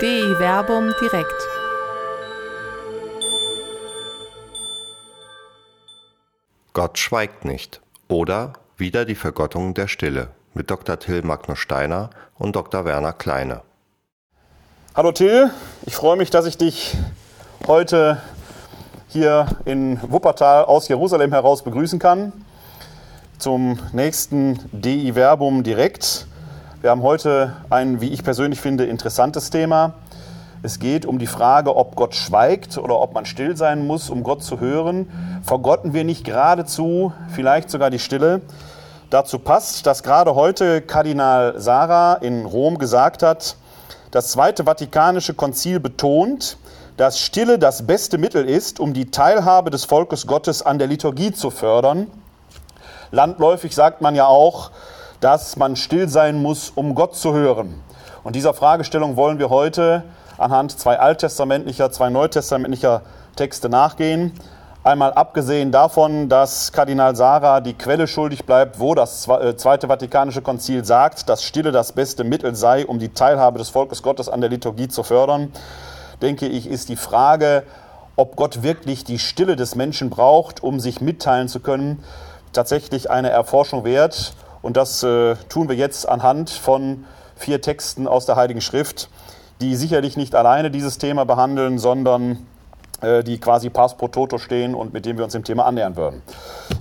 DI Werbung direkt. Gott schweigt nicht oder wieder die Vergottung der Stille mit Dr. Till Magnus Steiner und Dr. Werner Kleine. Hallo Till, ich freue mich, dass ich dich heute hier in Wuppertal aus Jerusalem heraus begrüßen kann zum nächsten DI Verbum direkt. Wir haben heute ein, wie ich persönlich finde, interessantes Thema. Es geht um die Frage, ob Gott schweigt oder ob man still sein muss, um Gott zu hören. Vergotten wir nicht geradezu vielleicht sogar die Stille? Dazu passt, dass gerade heute Kardinal Sarah in Rom gesagt hat, das Zweite Vatikanische Konzil betont, dass Stille das beste Mittel ist, um die Teilhabe des Volkes Gottes an der Liturgie zu fördern. Landläufig sagt man ja auch, dass man still sein muss, um Gott zu hören. Und dieser Fragestellung wollen wir heute anhand zwei alttestamentlicher, zwei neutestamentlicher Texte nachgehen. Einmal abgesehen davon, dass Kardinal Sarah die Quelle schuldig bleibt, wo das äh, Zweite Vatikanische Konzil sagt, dass Stille das beste Mittel sei, um die Teilhabe des Volkes Gottes an der Liturgie zu fördern, denke ich, ist die Frage, ob Gott wirklich die Stille des Menschen braucht, um sich mitteilen zu können, tatsächlich eine Erforschung wert. Und das äh, tun wir jetzt anhand von vier Texten aus der Heiligen Schrift die sicherlich nicht alleine dieses Thema behandeln, sondern äh, die quasi pass pro toto stehen und mit denen wir uns dem Thema annähern würden.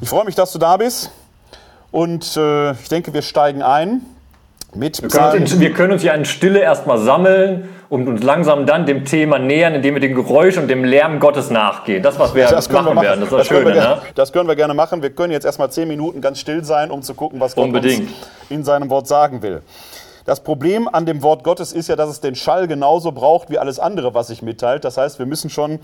Ich freue mich, dass du da bist und äh, ich denke, wir steigen ein mit wir können, uns, wir können uns ja in Stille erstmal sammeln und uns langsam dann dem Thema nähern, indem wir dem Geräusch und dem Lärm Gottes nachgehen. Das, was wir das machen, wir machen, werden, das ist das, Schöne, gerne, ne? das können wir gerne machen. Wir können jetzt erstmal zehn Minuten ganz still sein, um zu gucken, was Gott Unbedingt. uns in seinem Wort sagen will. Das Problem an dem Wort Gottes ist ja, dass es den Schall genauso braucht wie alles andere, was sich mitteilt. Das heißt, wir müssen schon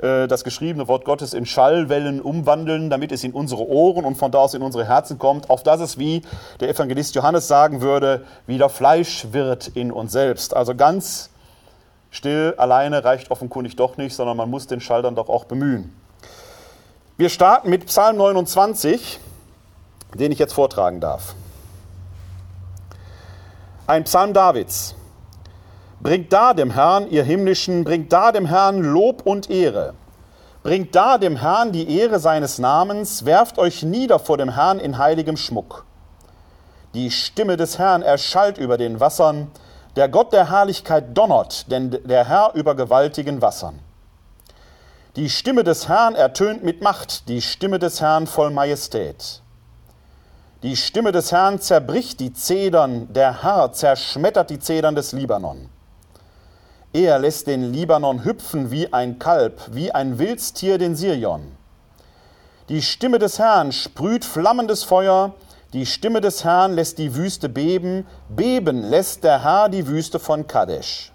äh, das geschriebene Wort Gottes in Schallwellen umwandeln, damit es in unsere Ohren und von da aus in unsere Herzen kommt, auf dass es, wie der Evangelist Johannes sagen würde, wieder Fleisch wird in uns selbst. Also ganz still alleine reicht offenkundig doch nicht, sondern man muss den Schall dann doch auch bemühen. Wir starten mit Psalm 29, den ich jetzt vortragen darf. Ein Psalm Davids. Bringt da dem Herrn, ihr Himmlischen, bringt da dem Herrn Lob und Ehre. Bringt da dem Herrn die Ehre seines Namens, werft euch nieder vor dem Herrn in heiligem Schmuck. Die Stimme des Herrn erschallt über den Wassern, der Gott der Herrlichkeit donnert, denn der Herr über gewaltigen Wassern. Die Stimme des Herrn ertönt mit Macht, die Stimme des Herrn voll Majestät. Die Stimme des Herrn zerbricht die Zedern, der Herr zerschmettert die Zedern des Libanon. Er lässt den Libanon hüpfen wie ein Kalb, wie ein Wildstier den Sirion. Die Stimme des Herrn sprüht flammendes Feuer, die Stimme des Herrn lässt die Wüste beben, beben lässt der Herr die Wüste von Kadesh.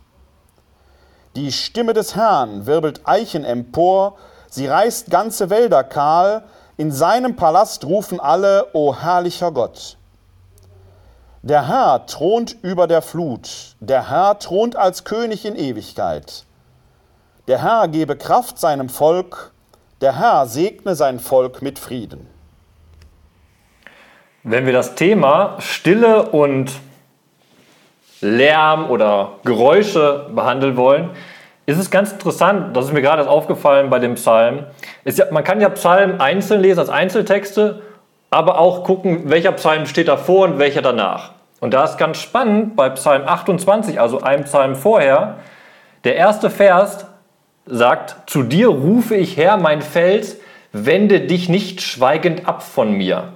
Die Stimme des Herrn wirbelt Eichen empor, sie reißt ganze Wälder kahl, in seinem Palast rufen alle, O herrlicher Gott. Der Herr thront über der Flut, der Herr thront als König in Ewigkeit. Der Herr gebe Kraft seinem Volk, der Herr segne sein Volk mit Frieden. Wenn wir das Thema Stille und Lärm oder Geräusche behandeln wollen, ist es ganz interessant, das ist mir gerade aufgefallen bei dem Psalm. Ja, man kann ja Psalmen einzeln lesen als Einzeltexte, aber auch gucken, welcher Psalm steht davor und welcher danach. Und da ist ganz spannend bei Psalm 28, also einem Psalm vorher, der erste Vers sagt, zu dir rufe ich her, mein Fels, wende dich nicht schweigend ab von mir.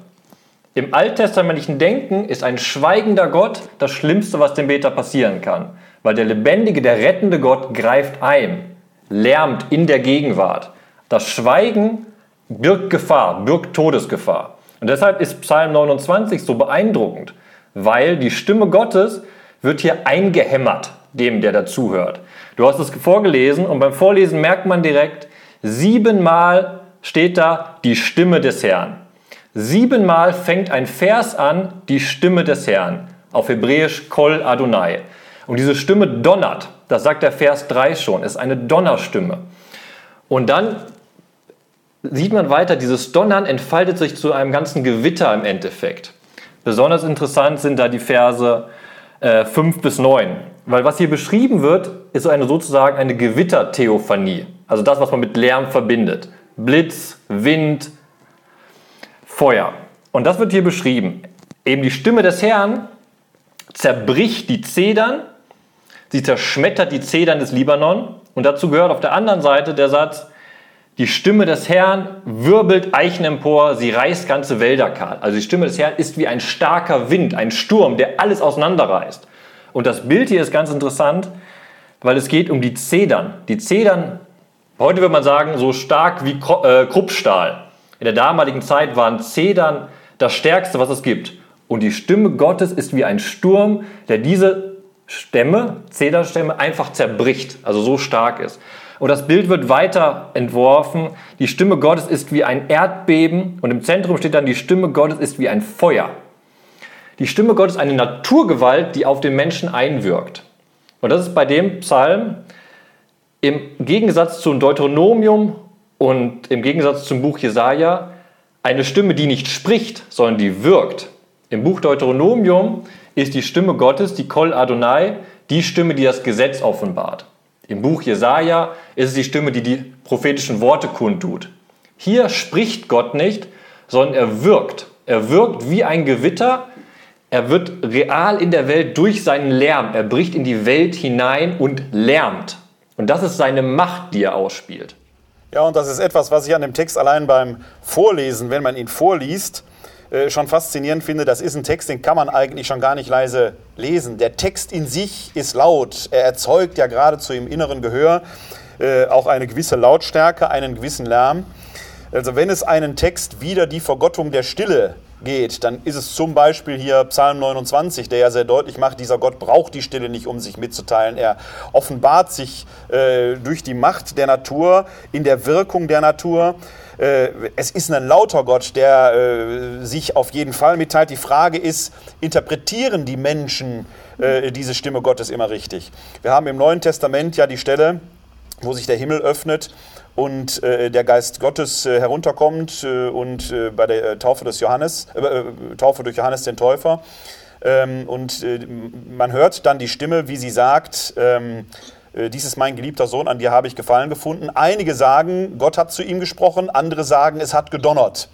Im alttestamentlichen Denken ist ein schweigender Gott das Schlimmste, was dem Beter passieren kann weil der lebendige, der rettende Gott greift ein, lärmt in der Gegenwart. Das Schweigen birgt Gefahr, birgt Todesgefahr. Und deshalb ist Psalm 29 so beeindruckend, weil die Stimme Gottes wird hier eingehämmert, dem, der dazuhört. Du hast es vorgelesen und beim Vorlesen merkt man direkt, siebenmal steht da die Stimme des Herrn. Siebenmal fängt ein Vers an, die Stimme des Herrn. Auf Hebräisch Kol Adonai. Und diese Stimme donnert, das sagt der Vers 3 schon, ist eine Donnerstimme. Und dann sieht man weiter, dieses Donnern entfaltet sich zu einem ganzen Gewitter im Endeffekt. Besonders interessant sind da die Verse äh, 5 bis 9, Weil was hier beschrieben wird, ist eine sozusagen eine Gewittertheophanie. Also das, was man mit Lärm verbindet. Blitz, Wind, Feuer. Und das wird hier beschrieben. Eben die Stimme des Herrn zerbricht die Zedern, sie zerschmettert die Zedern des Libanon. Und dazu gehört auf der anderen Seite der Satz, die Stimme des Herrn wirbelt Eichen empor, sie reißt ganze Wälder kahl. Also die Stimme des Herrn ist wie ein starker Wind, ein Sturm, der alles auseinanderreißt. Und das Bild hier ist ganz interessant, weil es geht um die Zedern. Die Zedern, heute würde man sagen, so stark wie äh, Kruppstahl. In der damaligen Zeit waren Zedern das Stärkste, was es gibt. Und die Stimme Gottes ist wie ein Sturm, der diese Stämme, Zederstämme, einfach zerbricht, also so stark ist. Und das Bild wird weiter entworfen. Die Stimme Gottes ist wie ein Erdbeben und im Zentrum steht dann, die Stimme Gottes ist wie ein Feuer. Die Stimme Gottes ist eine Naturgewalt, die auf den Menschen einwirkt. Und das ist bei dem Psalm im Gegensatz zum Deuteronomium und im Gegensatz zum Buch Jesaja eine Stimme, die nicht spricht, sondern die wirkt. Im Buch Deuteronomium ist die Stimme Gottes, die Kol Adonai, die Stimme, die das Gesetz offenbart. Im Buch Jesaja ist es die Stimme, die die prophetischen Worte kundtut. Hier spricht Gott nicht, sondern er wirkt. Er wirkt wie ein Gewitter. Er wird real in der Welt durch seinen Lärm. Er bricht in die Welt hinein und lärmt. Und das ist seine Macht, die er ausspielt. Ja, und das ist etwas, was ich an dem Text allein beim Vorlesen, wenn man ihn vorliest, äh, schon faszinierend finde. Das ist ein Text, den kann man eigentlich schon gar nicht leise lesen. Der Text in sich ist laut. Er erzeugt ja geradezu im inneren Gehör äh, auch eine gewisse Lautstärke, einen gewissen Lärm. Also wenn es einen Text wieder die Vergottung der Stille geht, dann ist es zum Beispiel hier Psalm 29, der ja sehr deutlich macht, dieser Gott braucht die Stille nicht, um sich mitzuteilen. Er offenbart sich äh, durch die Macht der Natur, in der Wirkung der Natur. Äh, es ist ein lauter Gott, der äh, sich auf jeden Fall mitteilt. Die Frage ist, interpretieren die Menschen äh, diese Stimme Gottes immer richtig? Wir haben im Neuen Testament ja die Stelle, wo sich der Himmel öffnet und äh, der Geist Gottes äh, herunterkommt äh, und bei der Taufe des Johannes, Taufe durch Johannes den Täufer. Ähm, und man hört dann die Stimme, wie sie sagt, ähm, äh, dies ist mein geliebter Sohn, an dir habe ich Gefallen gefunden. Einige sagen, Gott hat zu ihm gesprochen, andere sagen, es hat gedonnert.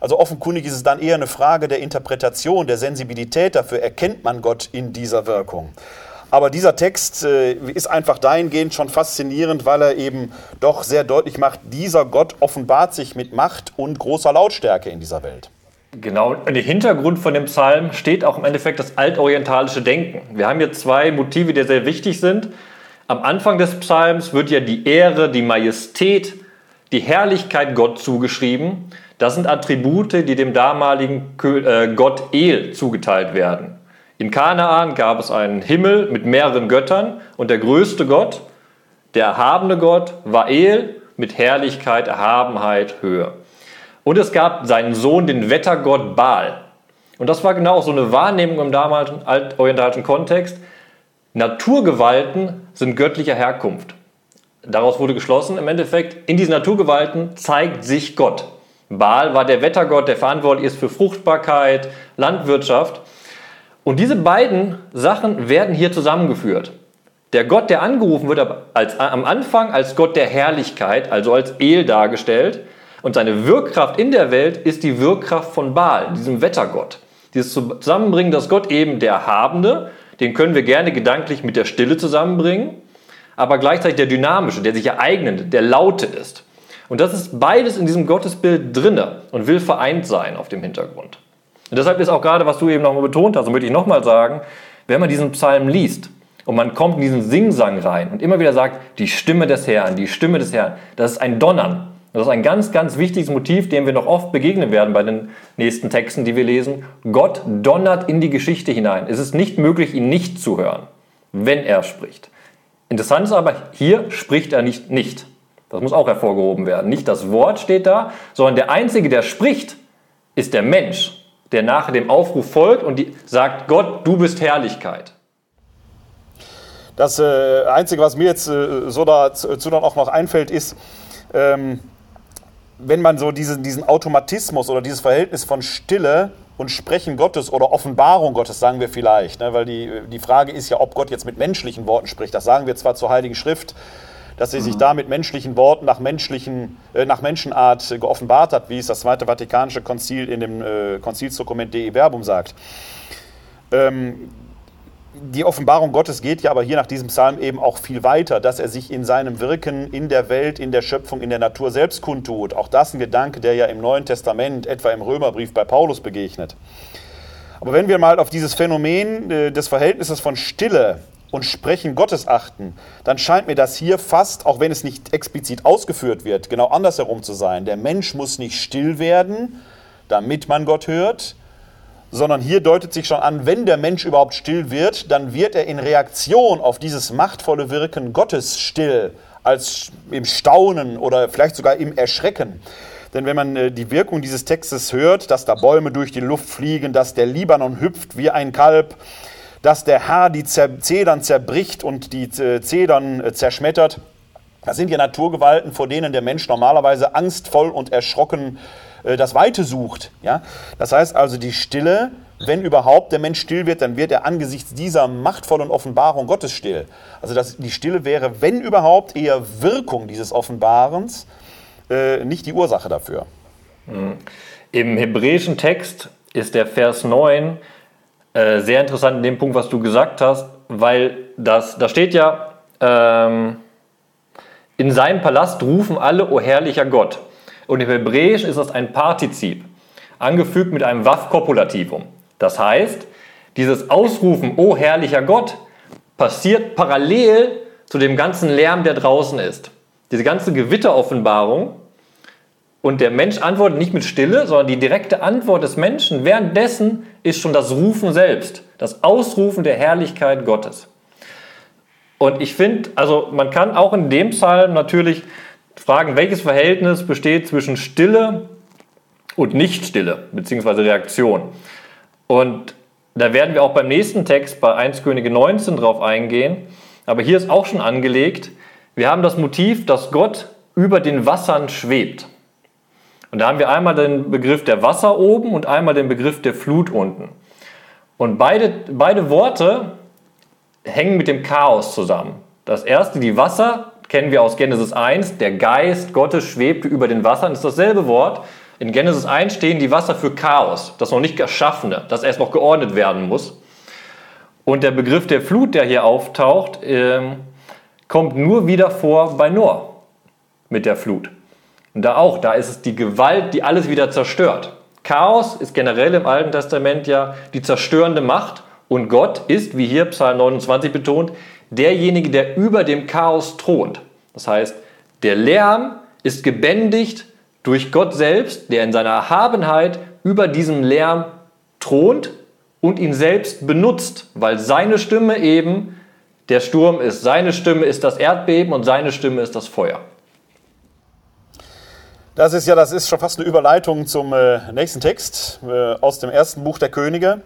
Also offenkundig ist es dann eher eine Frage der Interpretation, der Sensibilität. Dafür erkennt man Gott in dieser Wirkung. Aber dieser Text äh, ist einfach dahingehend schon faszinierend, weil er eben doch sehr deutlich macht, dieser Gott offenbart sich mit Macht und großer Lautstärke in dieser Welt. Genau, im Hintergrund von dem Psalm steht auch im Endeffekt das altorientalische Denken. Wir haben hier zwei Motive, die sehr wichtig sind. Am Anfang des Psalms wird ja die Ehre, die Majestät, die Herrlichkeit Gott zugeschrieben. Das sind Attribute, die dem damaligen äh, Gott El zugeteilt werden. In Kanaan gab es einen Himmel mit mehreren Göttern und der größte Gott, der erhabene Gott, war El mit Herrlichkeit, Erhabenheit, Höhe. Und es gab seinen Sohn, den Wettergott Baal. Und das war genau so eine Wahrnehmung im damaligen altorientalischen Kontext. Naturgewalten sind göttlicher Herkunft. Daraus wurde geschlossen, im Endeffekt, in diesen Naturgewalten zeigt sich Gott. Baal war der Wettergott, der verantwortlich ist für Fruchtbarkeit, Landwirtschaft. Und diese beiden Sachen werden hier zusammengeführt. Der Gott, der angerufen wird, als, am Anfang als Gott der Herrlichkeit, also als El dargestellt. Und seine Wirkkraft in der Welt ist die Wirkkraft von Baal, diesem Wettergott. Dieses Zusammenbringen, dass Gott eben der Habende, den können wir gerne gedanklich mit der Stille zusammenbringen, aber gleichzeitig der dynamische, der sich ereignende, der laute ist. Und das ist beides in diesem Gottesbild drinne und will vereint sein auf dem Hintergrund. Und deshalb ist auch gerade, was du eben nochmal betont hast, und möchte ich nochmal sagen, wenn man diesen Psalm liest und man kommt in diesen Singsang rein und immer wieder sagt, die Stimme des Herrn, die Stimme des Herrn, das ist ein Donnern. Das ist ein ganz, ganz wichtiges Motiv, dem wir noch oft begegnen werden bei den nächsten Texten, die wir lesen. Gott donnert in die Geschichte hinein. Es ist nicht möglich, ihn nicht zu hören, wenn er spricht. Interessant ist aber, hier spricht er nicht nicht. Das muss auch hervorgehoben werden. Nicht das Wort steht da, sondern der Einzige, der spricht, ist der Mensch, der nach dem Aufruf folgt und die, sagt, Gott, du bist Herrlichkeit. Das äh, Einzige, was mir jetzt äh, so dazu dann auch noch einfällt, ist, ähm, wenn man so diesen, diesen Automatismus oder dieses Verhältnis von Stille und Sprechen Gottes oder Offenbarung Gottes, sagen wir vielleicht, ne? weil die, die Frage ist ja, ob Gott jetzt mit menschlichen Worten spricht. Das sagen wir zwar zur Heiligen Schrift, dass er sich da mit menschlichen Worten nach, menschlichen, äh, nach Menschenart geoffenbart hat, wie es das Zweite Vatikanische Konzil in dem äh, Konzilsdokument Dei Verbum sagt. Ähm, die Offenbarung Gottes geht ja aber hier nach diesem Psalm eben auch viel weiter, dass er sich in seinem Wirken in der Welt, in der Schöpfung, in der Natur selbst kundtut. Auch das ein Gedanke, der ja im Neuen Testament, etwa im Römerbrief bei Paulus begegnet. Aber wenn wir mal auf dieses Phänomen äh, des Verhältnisses von Stille und Sprechen Gottes achten, dann scheint mir das hier fast, auch wenn es nicht explizit ausgeführt wird, genau andersherum zu sein. Der Mensch muss nicht still werden, damit man Gott hört, sondern hier deutet sich schon an, wenn der Mensch überhaupt still wird, dann wird er in Reaktion auf dieses machtvolle Wirken Gottes still, als im Staunen oder vielleicht sogar im Erschrecken. Denn wenn man äh, die Wirkung dieses Textes hört, dass da Bäume durch die Luft fliegen, dass der Libanon hüpft wie ein Kalb, dass der Herr die Zedern zerbricht und die äh, Zedern äh, zerschmettert, das sind ja Naturgewalten, vor denen der Mensch normalerweise angstvoll und erschrocken äh, das Weite sucht. Das heißt also, die Stille, wenn überhaupt der Mensch still wird, dann wird er angesichts dieser machtvollen Offenbarung Gottes still. Also das, die Stille wäre, wenn überhaupt, eher Wirkung dieses Offenbarens, nicht die Ursache dafür. Mhm. Im hebräischen Text ist der Vers 9 äh, sehr interessant in dem Punkt, was du gesagt hast, weil das, da steht ja, ähm, in seinem Palast rufen alle, o herrlicher Gott. Und im Hebräischen ist das ein Partizip, angefügt mit einem Waff-Kopulativum. Das heißt, dieses Ausrufen, O herrlicher Gott, passiert parallel zu dem ganzen Lärm, der draußen ist. Diese ganze Gewitteroffenbarung. Und der Mensch antwortet nicht mit Stille, sondern die direkte Antwort des Menschen währenddessen ist schon das Rufen selbst, das Ausrufen der Herrlichkeit Gottes. Und ich finde, also man kann auch in dem Psalm natürlich fragen, welches Verhältnis besteht zwischen Stille und Nichtstille, beziehungsweise Reaktion. Und da werden wir auch beim nächsten Text bei 1 Könige 19 drauf eingehen. Aber hier ist auch schon angelegt, wir haben das Motiv, dass Gott über den Wassern schwebt. Und da haben wir einmal den Begriff der Wasser oben und einmal den Begriff der Flut unten. Und beide, beide Worte hängen mit dem Chaos zusammen. Das erste, die Wasser, kennen wir aus Genesis 1, der Geist Gottes schwebte über den Wassern, ist dasselbe Wort. In Genesis 1 stehen die Wasser für Chaos, das noch nicht Geschaffene, das erst noch geordnet werden muss. Und der Begriff der Flut, der hier auftaucht, ähm, kommt nur wieder vor bei Noah mit der Flut. Und da auch, da ist es die Gewalt, die alles wieder zerstört. Chaos ist generell im Alten Testament ja die zerstörende Macht und Gott ist, wie hier Psalm 29 betont, derjenige, der über dem Chaos thront. Das heißt, der Lärm ist gebändigt durch Gott selbst, der in seiner Erhabenheit über diesem Lärm thront und ihn selbst benutzt, weil seine Stimme eben der Sturm ist. Seine Stimme ist das Erdbeben und seine Stimme ist das Feuer. Das ist ja, das ist schon fast eine Überleitung zum äh, nächsten Text äh, aus dem ersten Buch der Könige,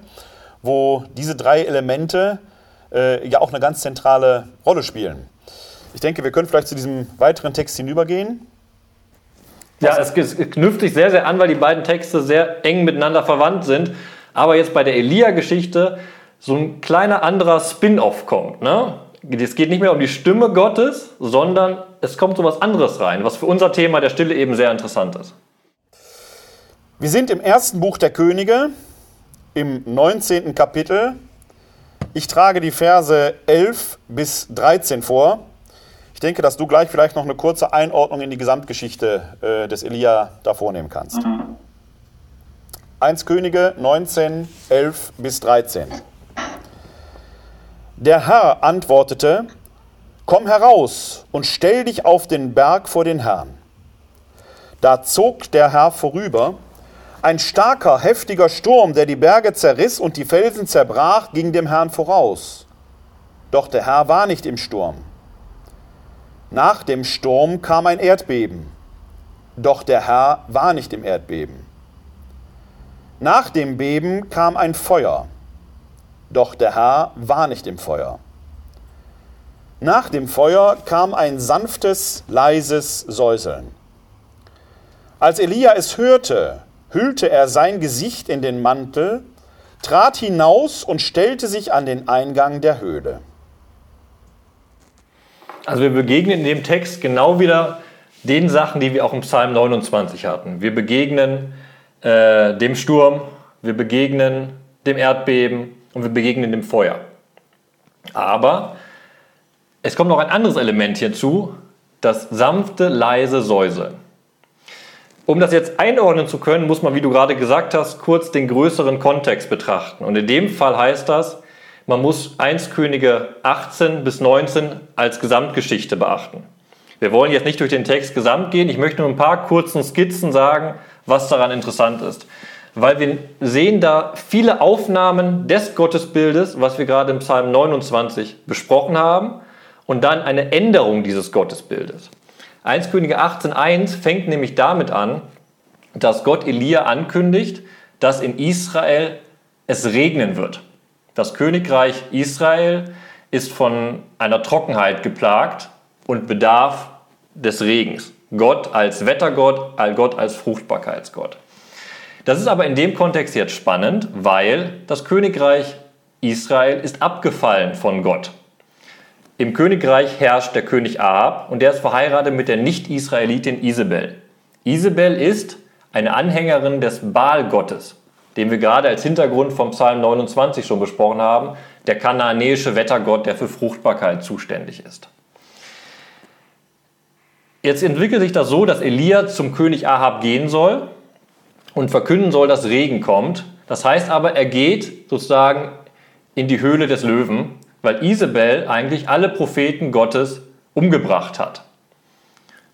wo diese drei Elemente äh, ja auch eine ganz zentrale Rolle spielen. Ich denke, wir können vielleicht zu diesem weiteren Text hinübergehen. Ja, es, knüpft sich sehr, sehr an, weil die beiden Texte sehr eng miteinander verwandt sind. Aber jetzt bei der Elia-Geschichte so ein kleiner anderer Spin-off kommt. Ne? Es geht nicht mehr um die Stimme Gottes, sondern es kommt so was anderes rein, was für unser Thema der Stille eben sehr interessant ist. Wir sind im ersten Buch der Könige, im 19. Kapitel ich trage die Verse 11 bis 13 vor. Ich denke, dass du gleich vielleicht noch eine kurze Einordnung in die Gesamtgeschichte äh, des Elia da vornehmen kannst. 1 Könige 19, 11 bis 13. Der Herr antwortete, Komm heraus und stell dich auf den Berg vor den Herrn. Da zog der Herr vorüber ein starker, heftiger Sturm, der die Berge zerriss und die Felsen zerbrach, ging dem Herrn voraus. Doch der Herr war nicht im Sturm. Nach dem Sturm kam ein Erdbeben. Doch der Herr war nicht im Erdbeben. Nach dem Beben kam ein Feuer. Doch der Herr war nicht im Feuer. Nach dem Feuer kam ein sanftes, leises Säuseln. Als Elia es hörte, hüllte er sein Gesicht in den Mantel, trat hinaus und stellte sich an den Eingang der Höhle. Also wir begegnen in dem Text genau wieder den Sachen, die wir auch im Psalm 29 hatten. Wir begegnen äh, dem Sturm, wir begegnen dem Erdbeben und wir begegnen dem Feuer. Aber es kommt noch ein anderes Element hierzu, das sanfte, leise Säuseln. Um das jetzt einordnen zu können, muss man, wie du gerade gesagt hast, kurz den größeren Kontext betrachten. Und in dem Fall heißt das, man muss 1 Könige 18 bis 19 als Gesamtgeschichte beachten. Wir wollen jetzt nicht durch den Text gesamt gehen, ich möchte nur ein paar kurzen Skizzen sagen, was daran interessant ist. Weil wir sehen da viele Aufnahmen des Gottesbildes, was wir gerade im Psalm 29 besprochen haben, und dann eine Änderung dieses Gottesbildes. 1 Könige 18.1 fängt nämlich damit an, dass Gott Elia ankündigt, dass in Israel es regnen wird. Das Königreich Israel ist von einer Trockenheit geplagt und bedarf des Regens. Gott als Wettergott, Gott als Fruchtbarkeitsgott. Das ist aber in dem Kontext jetzt spannend, weil das Königreich Israel ist abgefallen von Gott. Im Königreich herrscht der König Ahab und der ist verheiratet mit der Nicht-Israelitin Isabel. Isabel ist eine Anhängerin des Baal-Gottes, den wir gerade als Hintergrund vom Psalm 29 schon besprochen haben, der kanaanäische Wettergott, der für Fruchtbarkeit zuständig ist. Jetzt entwickelt sich das so, dass Elia zum König Ahab gehen soll und verkünden soll, dass Regen kommt. Das heißt aber, er geht sozusagen in die Höhle des Löwen weil Isabel eigentlich alle Propheten Gottes umgebracht hat.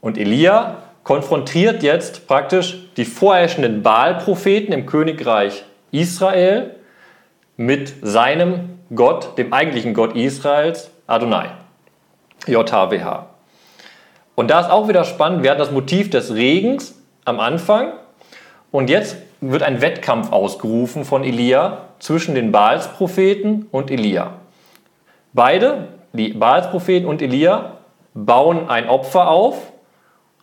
Und Elia konfrontiert jetzt praktisch die vorherrschenden Baal-Propheten im Königreich Israel mit seinem Gott, dem eigentlichen Gott Israels, Adonai, JHWH. Und da ist auch wieder spannend, wir hatten das Motiv des Regens am Anfang und jetzt wird ein Wettkampf ausgerufen von Elia zwischen den Baals-Propheten und Elia. Beide, die Baals-Propheten und Elia, bauen ein Opfer auf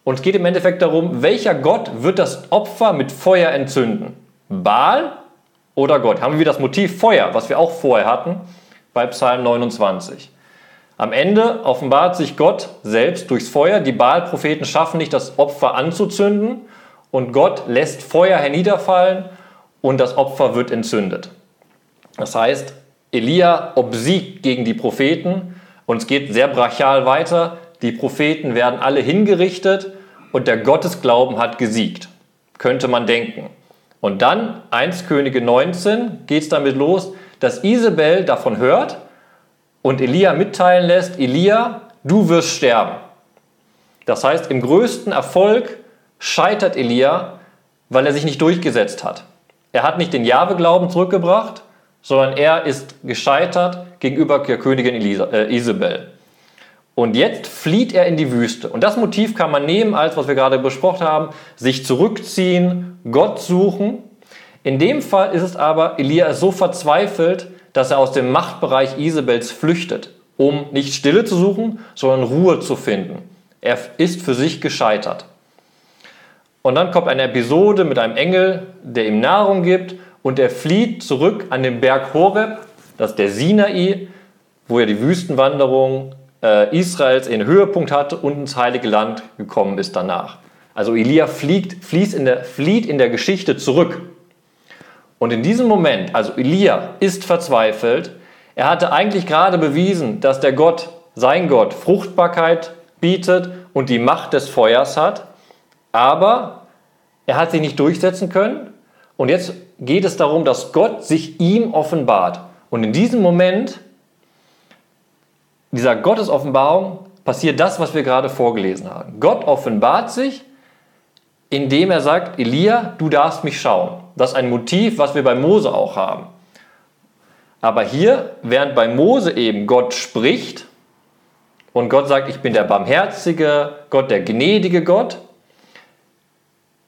und es geht im Endeffekt darum, welcher Gott wird das Opfer mit Feuer entzünden? Baal oder Gott? Haben wir das Motiv Feuer, was wir auch vorher hatten bei Psalm 29. Am Ende offenbart sich Gott selbst durchs Feuer. Die Baal-Propheten schaffen nicht, das Opfer anzuzünden und Gott lässt Feuer herniederfallen und das Opfer wird entzündet. Das heißt, Elia obsiegt gegen die Propheten und es geht sehr brachial weiter. Die Propheten werden alle hingerichtet und der Gottesglauben hat gesiegt, könnte man denken. Und dann, 1 Könige 19, geht es damit los, dass Isabel davon hört und Elia mitteilen lässt, Elia, du wirst sterben. Das heißt, im größten Erfolg scheitert Elia, weil er sich nicht durchgesetzt hat. Er hat nicht den Jahwe-Glauben zurückgebracht, sondern er ist gescheitert gegenüber der Königin Elisa, äh, Isabel. Und jetzt flieht er in die Wüste. Und das Motiv kann man nehmen, als was wir gerade besprochen haben, sich zurückziehen, Gott suchen. In dem Fall ist es aber, Elia ist so verzweifelt, dass er aus dem Machtbereich Isabels flüchtet, um nicht Stille zu suchen, sondern Ruhe zu finden. Er ist für sich gescheitert. Und dann kommt eine Episode mit einem Engel, der ihm Nahrung gibt und er flieht zurück an den Berg Horeb, das ist der Sinai, wo er die Wüstenwanderung äh, Israels in Höhepunkt hatte und ins Heilige Land gekommen ist danach. Also Elia fliegt, fließt in der, flieht in der Geschichte zurück. Und in diesem Moment, also Elia ist verzweifelt, er hatte eigentlich gerade bewiesen, dass der Gott, sein Gott, Fruchtbarkeit bietet und die Macht des Feuers hat, aber er hat sich nicht durchsetzen können und jetzt geht es darum, dass Gott sich ihm offenbart. Und in diesem Moment, dieser Gottesoffenbarung, passiert das, was wir gerade vorgelesen haben. Gott offenbart sich, indem er sagt, Elia, du darfst mich schauen. Das ist ein Motiv, was wir bei Mose auch haben. Aber hier, während bei Mose eben Gott spricht und Gott sagt, ich bin der barmherzige Gott, der gnädige Gott,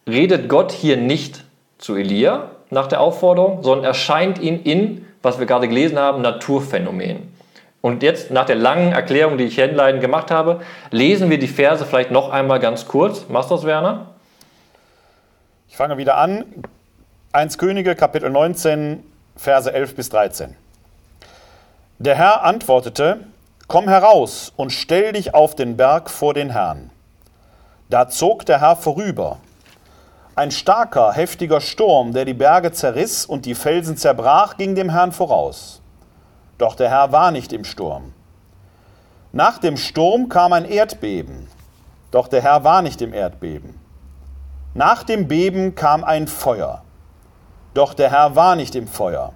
redet Gott hier nicht zu Elia nach der Aufforderung, sondern erscheint ihn in, was wir gerade gelesen haben, Naturphänomenen. Und jetzt nach der langen Erklärung, die ich hinleitend gemacht habe, lesen wir die Verse vielleicht noch einmal ganz kurz. Machst du das, Werner? Ich fange wieder an. 1 Könige, Kapitel 19, Verse 11 bis 13. Der Herr antwortete, Komm heraus und stell dich auf den Berg vor den Herrn. Da zog der Herr vorüber. Ein starker, heftiger Sturm, der die Berge zerriss und die Felsen zerbrach, ging dem Herrn voraus. Doch der Herr war nicht im Sturm. Nach dem Sturm kam ein Erdbeben, doch der Herr war nicht im Erdbeben. Nach dem Beben kam ein Feuer, doch der Herr war nicht im Feuer.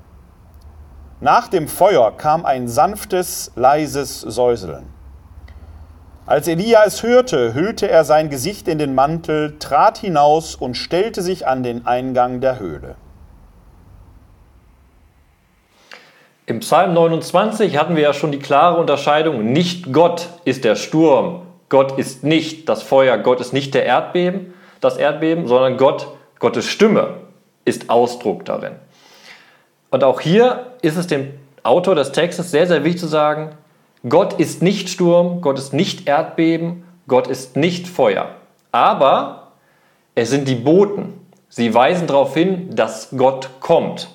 Nach dem Feuer kam ein sanftes, leises Säuseln. Als Elia es hörte, hüllte er sein Gesicht in den Mantel, trat hinaus und stellte sich an den Eingang der Höhle. Im Psalm 29 hatten wir ja schon die klare Unterscheidung, nicht Gott ist der Sturm, Gott ist nicht das Feuer, Gott ist nicht der Erdbeben, das Erdbeben, sondern Gott, Gottes Stimme ist Ausdruck darin. Und auch hier ist es dem Autor des Textes sehr, sehr wichtig zu sagen, Gott ist nicht Sturm, Gott ist nicht Erdbeben, Gott ist nicht Feuer. Aber es sind die Boten. Sie weisen darauf hin, dass Gott kommt.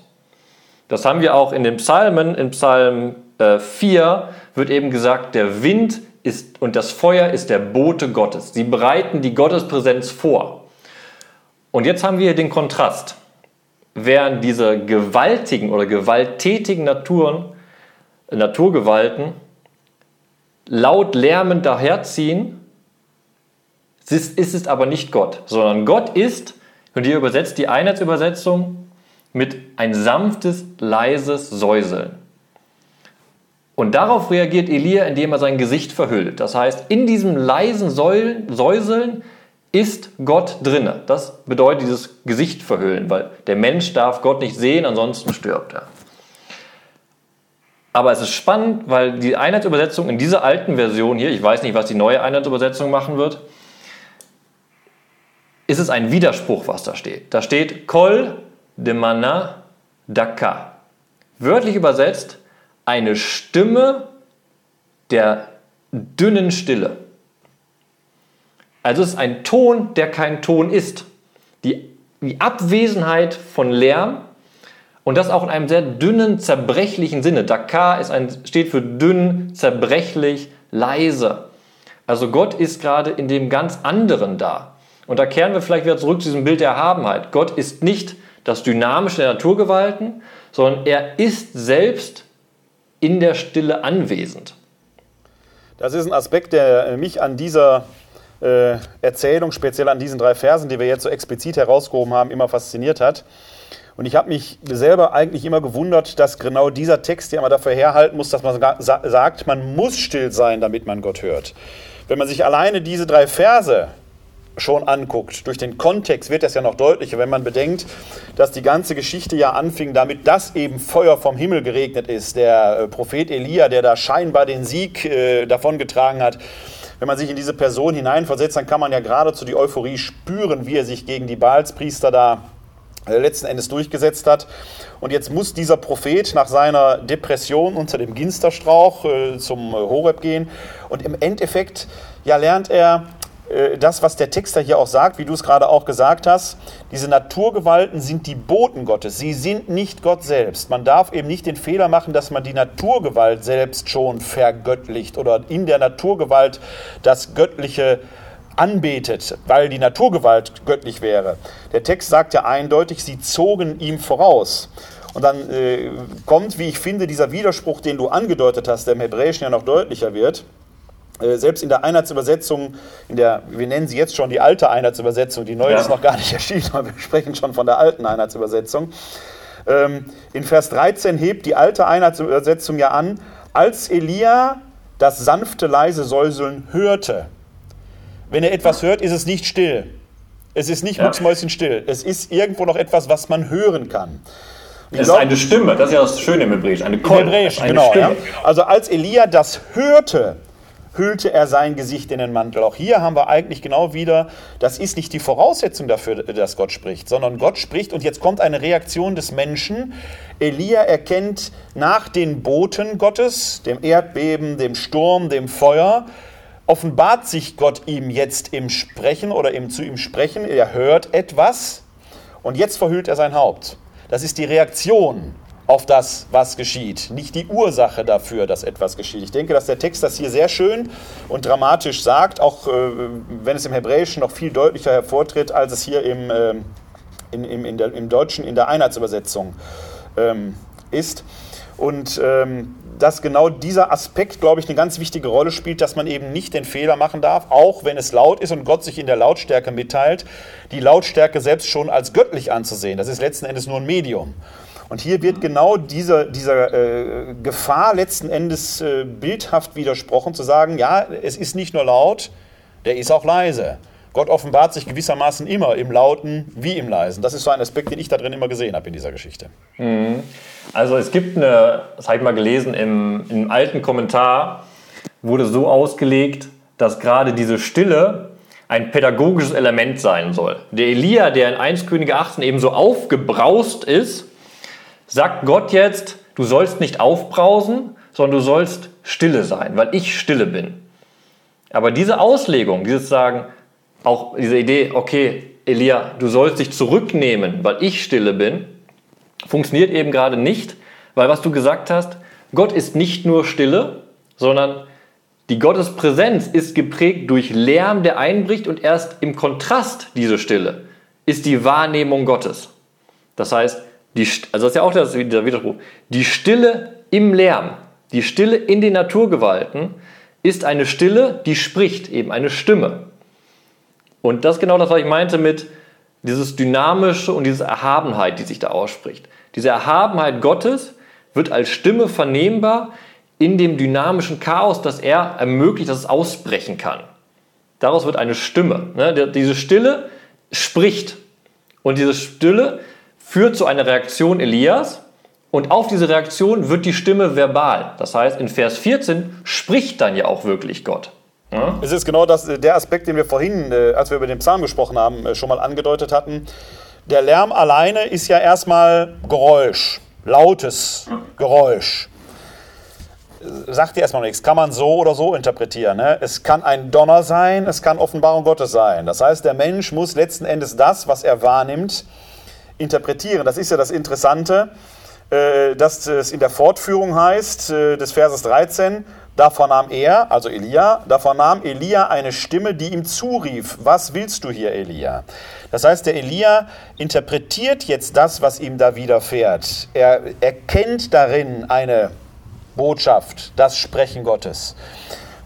Das haben wir auch in den Psalmen. In Psalm 4 äh, wird eben gesagt, der Wind ist und das Feuer ist der Bote Gottes. Sie bereiten die Gottespräsenz vor. Und jetzt haben wir hier den Kontrast während diese gewaltigen oder gewalttätigen Naturen, Naturgewalten laut lärmend daherziehen, ist, ist es aber nicht Gott, sondern Gott ist, und hier übersetzt die Einheitsübersetzung mit ein sanftes, leises Säuseln. Und darauf reagiert Elia, indem er sein Gesicht verhüllt. Das heißt, in diesem leisen Säuseln ist Gott drinne. Das bedeutet dieses Gesicht verhüllen, weil der Mensch darf Gott nicht sehen, ansonsten stirbt er. Aber es ist spannend, weil die Einheitsübersetzung in dieser alten Version hier, ich weiß nicht, was die neue Einheitsübersetzung machen wird, ist es ein Widerspruch, was da steht. Da steht Kol de Mana Daka. Wörtlich übersetzt eine Stimme der dünnen Stille. Also es ist ein Ton, der kein Ton ist. Die, die Abwesenheit von Lärm und das auch in einem sehr dünnen, zerbrechlichen Sinne. Dakar ist ein, steht für dünn, zerbrechlich, leise. Also Gott ist gerade in dem ganz anderen da. Und da kehren wir vielleicht wieder zurück zu diesem Bild der Erhabenheit. Gott ist nicht das Dynamische der Naturgewalten, sondern er ist selbst in der Stille anwesend. Das ist ein Aspekt, der mich an dieser äh, Erzählung, speziell an diesen drei Versen, die wir jetzt so explizit herausgehoben haben, immer fasziniert hat. Und ich habe mich selber eigentlich immer gewundert, dass genau dieser Text ja immer dafür herhalten muss, dass man sagt, man muss still sein, damit man Gott hört. Wenn man sich alleine diese drei Verse schon anguckt, durch den Kontext wird das ja noch deutlicher, wenn man bedenkt, dass die ganze Geschichte ja anfing damit, dass eben Feuer vom Himmel geregnet ist. Der äh, Prophet Elia, der da scheinbar den Sieg äh, davongetragen hat, wenn man sich in diese Person hineinversetzt, dann kann man ja geradezu die Euphorie spüren, wie er sich gegen die Baalspriester da letzten Endes durchgesetzt hat. Und jetzt muss dieser Prophet nach seiner Depression unter dem Ginsterstrauch äh, zum Horeb gehen. Und im Endeffekt ja, lernt er äh, das, was der Texter hier auch sagt, wie du es gerade auch gesagt hast, diese Naturgewalten sind die Boten Gottes. Sie sind nicht Gott selbst. Man darf eben nicht den Fehler machen, dass man die Naturgewalt selbst schon vergöttlicht oder in der Naturgewalt das Göttliche anbetet, weil die Naturgewalt göttlich wäre. Der Text sagt ja eindeutig, sie zogen ihm voraus. Und dann äh, kommt, wie ich finde, dieser Widerspruch, den du angedeutet hast, der im Hebräischen ja noch deutlicher wird. Äh, selbst in der Einheitsübersetzung, in der, wir nennen sie jetzt schon die alte Einheitsübersetzung, die neue ja. ist noch gar nicht erschienen, aber wir sprechen schon von der alten Einheitsübersetzung. Ähm, in Vers 13 hebt die alte Einheitsübersetzung ja an, als Elia das sanfte, leise Säuseln hörte. Wenn er etwas hört, ist es nicht still. Es ist nicht ja. still. Es ist irgendwo noch etwas, was man hören kann. es ist eine Stimme, das ist ja das Schöne im Hebräisch. Eine Kol, Hebräisch, genau. Ja. Also als Elia das hörte, hüllte er sein Gesicht in den Mantel. Auch hier haben wir eigentlich genau wieder, das ist nicht die Voraussetzung dafür, dass Gott spricht, sondern Gott spricht und jetzt kommt eine Reaktion des Menschen. Elia erkennt nach den Boten Gottes, dem Erdbeben, dem Sturm, dem Feuer, offenbart sich Gott ihm jetzt im Sprechen oder im, zu ihm sprechen. Er hört etwas und jetzt verhüllt er sein Haupt. Das ist die Reaktion auf das, was geschieht, nicht die Ursache dafür, dass etwas geschieht. Ich denke, dass der Text das hier sehr schön und dramatisch sagt, auch äh, wenn es im Hebräischen noch viel deutlicher hervortritt, als es hier im, äh, in, im, in der, im Deutschen in der Einheitsübersetzung ähm, ist. Und ähm, dass genau dieser Aspekt, glaube ich, eine ganz wichtige Rolle spielt, dass man eben nicht den Fehler machen darf, auch wenn es laut ist und Gott sich in der Lautstärke mitteilt, die Lautstärke selbst schon als göttlich anzusehen. Das ist letzten Endes nur ein Medium. Und hier wird genau dieser, dieser äh, Gefahr letzten Endes äh, bildhaft widersprochen, zu sagen, ja, es ist nicht nur laut, der ist auch leise. Gott offenbart sich gewissermaßen immer im Lauten wie im Leisen. Das ist so ein Aspekt, den ich da drin immer gesehen habe in dieser Geschichte. Mhm. Also es gibt eine, das habe ich mal gelesen, im, im alten Kommentar wurde so ausgelegt, dass gerade diese Stille ein pädagogisches Element sein soll. Der Elia, der in 1 Könige 18 eben so aufgebraust ist, sagt Gott jetzt, du sollst nicht aufbrausen, sondern du sollst stille sein, weil ich stille bin. Aber diese Auslegung, dieses Sagen, auch diese Idee, okay, Elia, du sollst dich zurücknehmen, weil ich stille bin, funktioniert eben gerade nicht, weil was du gesagt hast, Gott ist nicht nur stille, sondern die Gottespräsenz ist geprägt durch Lärm, der einbricht und erst im Kontrast diese Stille ist die Wahrnehmung Gottes. Das heißt, die, also das ist ja auch der Widerspruch. Die Stille im Lärm, die Stille in den Naturgewalten ist eine Stille, die spricht, eben eine Stimme. Und das ist genau das, was ich meinte mit dieses Dynamische und diese Erhabenheit, die sich da ausspricht. Diese Erhabenheit Gottes wird als Stimme vernehmbar in dem dynamischen Chaos, das er ermöglicht, dass es ausbrechen kann. Daraus wird eine Stimme. Ne? Diese Stille spricht. Und diese Stille führt zu einer Reaktion Elias und auf diese Reaktion wird die Stimme verbal. Das heißt, in Vers 14 spricht dann ja auch wirklich Gott. Ja? Es ist genau das, der Aspekt, den wir vorhin, äh, als wir über den Psalm gesprochen haben, äh, schon mal angedeutet hatten. Der Lärm alleine ist ja erstmal Geräusch, lautes Geräusch. Äh, sagt dir erstmal nichts, kann man so oder so interpretieren. Ne? Es kann ein Donner sein, es kann Offenbarung Gottes sein. Das heißt, der Mensch muss letzten Endes das, was er wahrnimmt, interpretieren. Das ist ja das Interessante, äh, dass es in der Fortführung heißt, äh, des Verses 13, da vernahm er, also Elia, da vernahm Elia eine Stimme, die ihm zurief, was willst du hier, Elia? Das heißt, der Elia interpretiert jetzt das, was ihm da widerfährt. Er erkennt darin eine Botschaft, das Sprechen Gottes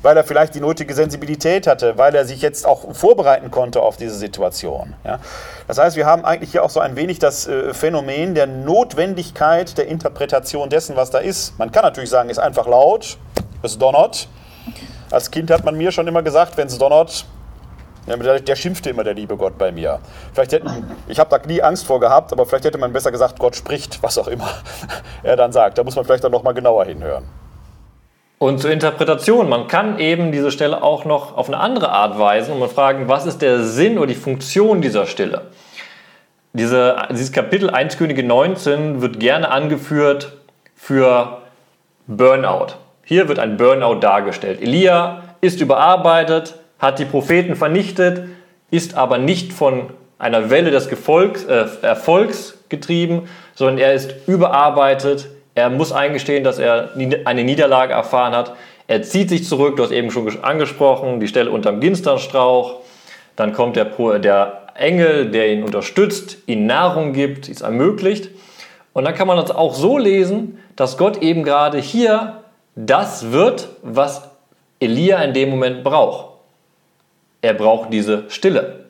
weil er vielleicht die nötige Sensibilität hatte, weil er sich jetzt auch vorbereiten konnte auf diese Situation. Ja. Das heißt, wir haben eigentlich hier auch so ein wenig das äh, Phänomen der Notwendigkeit der Interpretation dessen, was da ist. Man kann natürlich sagen, ist einfach laut, es donnert. Als Kind hat man mir schon immer gesagt, wenn es donnert, der, schimpfte immer der liebe Gott bei mir. Vielleicht hätten, ich habe da nie Angst vor gehabt, aber vielleicht hätte man besser gesagt, Gott spricht, was auch immer er dann sagt. Da muss man vielleicht dann noch mal genauer hinhören. Und zur Interpretation, man kann eben diese Stelle auch noch auf eine andere Art weisen und man fragen, was ist der Sinn oder die Funktion dieser Stille? Diese, dieses Kapitel 1 Könige 19 wird gerne angeführt für Burnout. Hier wird ein Burnout dargestellt. Elia ist überarbeitet, hat die Propheten vernichtet, ist aber nicht von einer Welle des Gefolgs, äh, Erfolgs getrieben, sondern er ist überarbeitet, er muss eingestehen, dass er eine Niederlage erfahren hat. Er zieht sich zurück, du hast eben schon angesprochen, die Stelle unterm Ginsternstrauch. Dann kommt der, der Engel, der ihn unterstützt, ihm Nahrung gibt, es ermöglicht. Und dann kann man das auch so lesen, dass Gott eben gerade hier das wird, was Elia in dem Moment braucht. Er braucht diese Stille.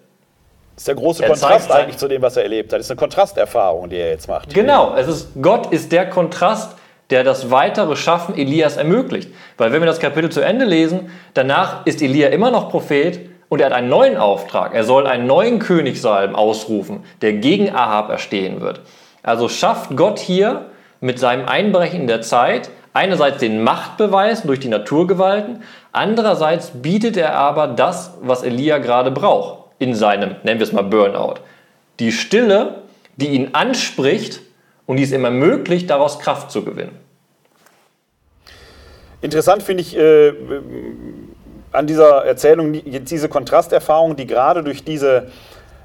Das ist der große er Kontrast eigentlich zu dem, was er erlebt hat. Das ist eine Kontrasterfahrung, die er jetzt macht. Genau, es ist, Gott ist der Kontrast, der das weitere Schaffen Elias ermöglicht. Weil wenn wir das Kapitel zu Ende lesen, danach ist Elia immer noch Prophet und er hat einen neuen Auftrag. Er soll einen neuen Königssalm ausrufen, der gegen Ahab erstehen wird. Also schafft Gott hier mit seinem Einbrechen in der Zeit einerseits den Machtbeweis durch die Naturgewalten, andererseits bietet er aber das, was Elia gerade braucht in seinem, nennen wir es mal Burnout. Die Stille, die ihn anspricht und die es ihm ermöglicht, daraus Kraft zu gewinnen. Interessant finde ich äh, an dieser Erzählung diese Kontrasterfahrung, die gerade durch diese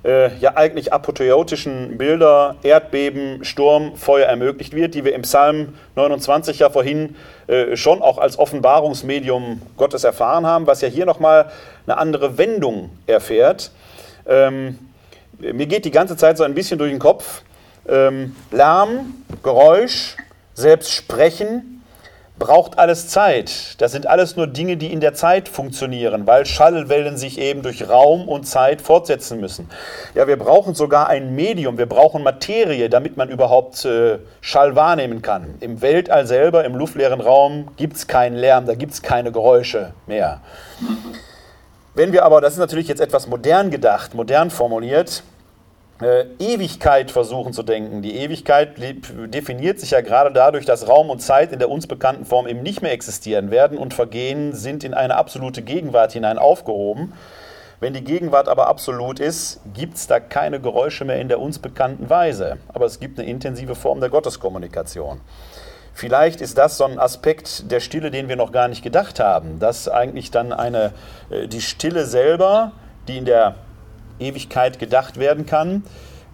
äh, ja eigentlich apotheotischen Bilder, Erdbeben, Sturm, Feuer ermöglicht wird, die wir im Psalm 29 ja vorhin äh, schon auch als Offenbarungsmedium Gottes erfahren haben, was ja hier nochmal eine andere Wendung erfährt. Ähm, mir geht die ganze Zeit so ein bisschen durch den Kopf. Ähm, Lärm, Geräusch, selbst Sprechen, braucht alles Zeit. Das sind alles nur Dinge, die in der Zeit funktionieren, weil Schallwellen sich eben durch Raum und Zeit fortsetzen müssen. Ja, wir brauchen sogar ein Medium, wir brauchen Materie, damit man überhaupt äh, Schall wahrnehmen kann. Im Weltall selber, im luftleeren Raum, gibt es keinen Lärm, da gibt es keine Geräusche mehr. Wenn wir aber, das ist natürlich jetzt etwas modern gedacht, modern formuliert, Ewigkeit versuchen zu denken. Die Ewigkeit definiert sich ja gerade dadurch, dass Raum und Zeit in der uns bekannten Form eben nicht mehr existieren werden und vergehen, sind in eine absolute Gegenwart hinein aufgehoben. Wenn die Gegenwart aber absolut ist, gibt es da keine Geräusche mehr in der uns bekannten Weise. Aber es gibt eine intensive Form der Gotteskommunikation. Vielleicht ist das so ein Aspekt der Stille, den wir noch gar nicht gedacht haben, dass eigentlich dann eine, äh, die Stille selber, die in der Ewigkeit gedacht werden kann,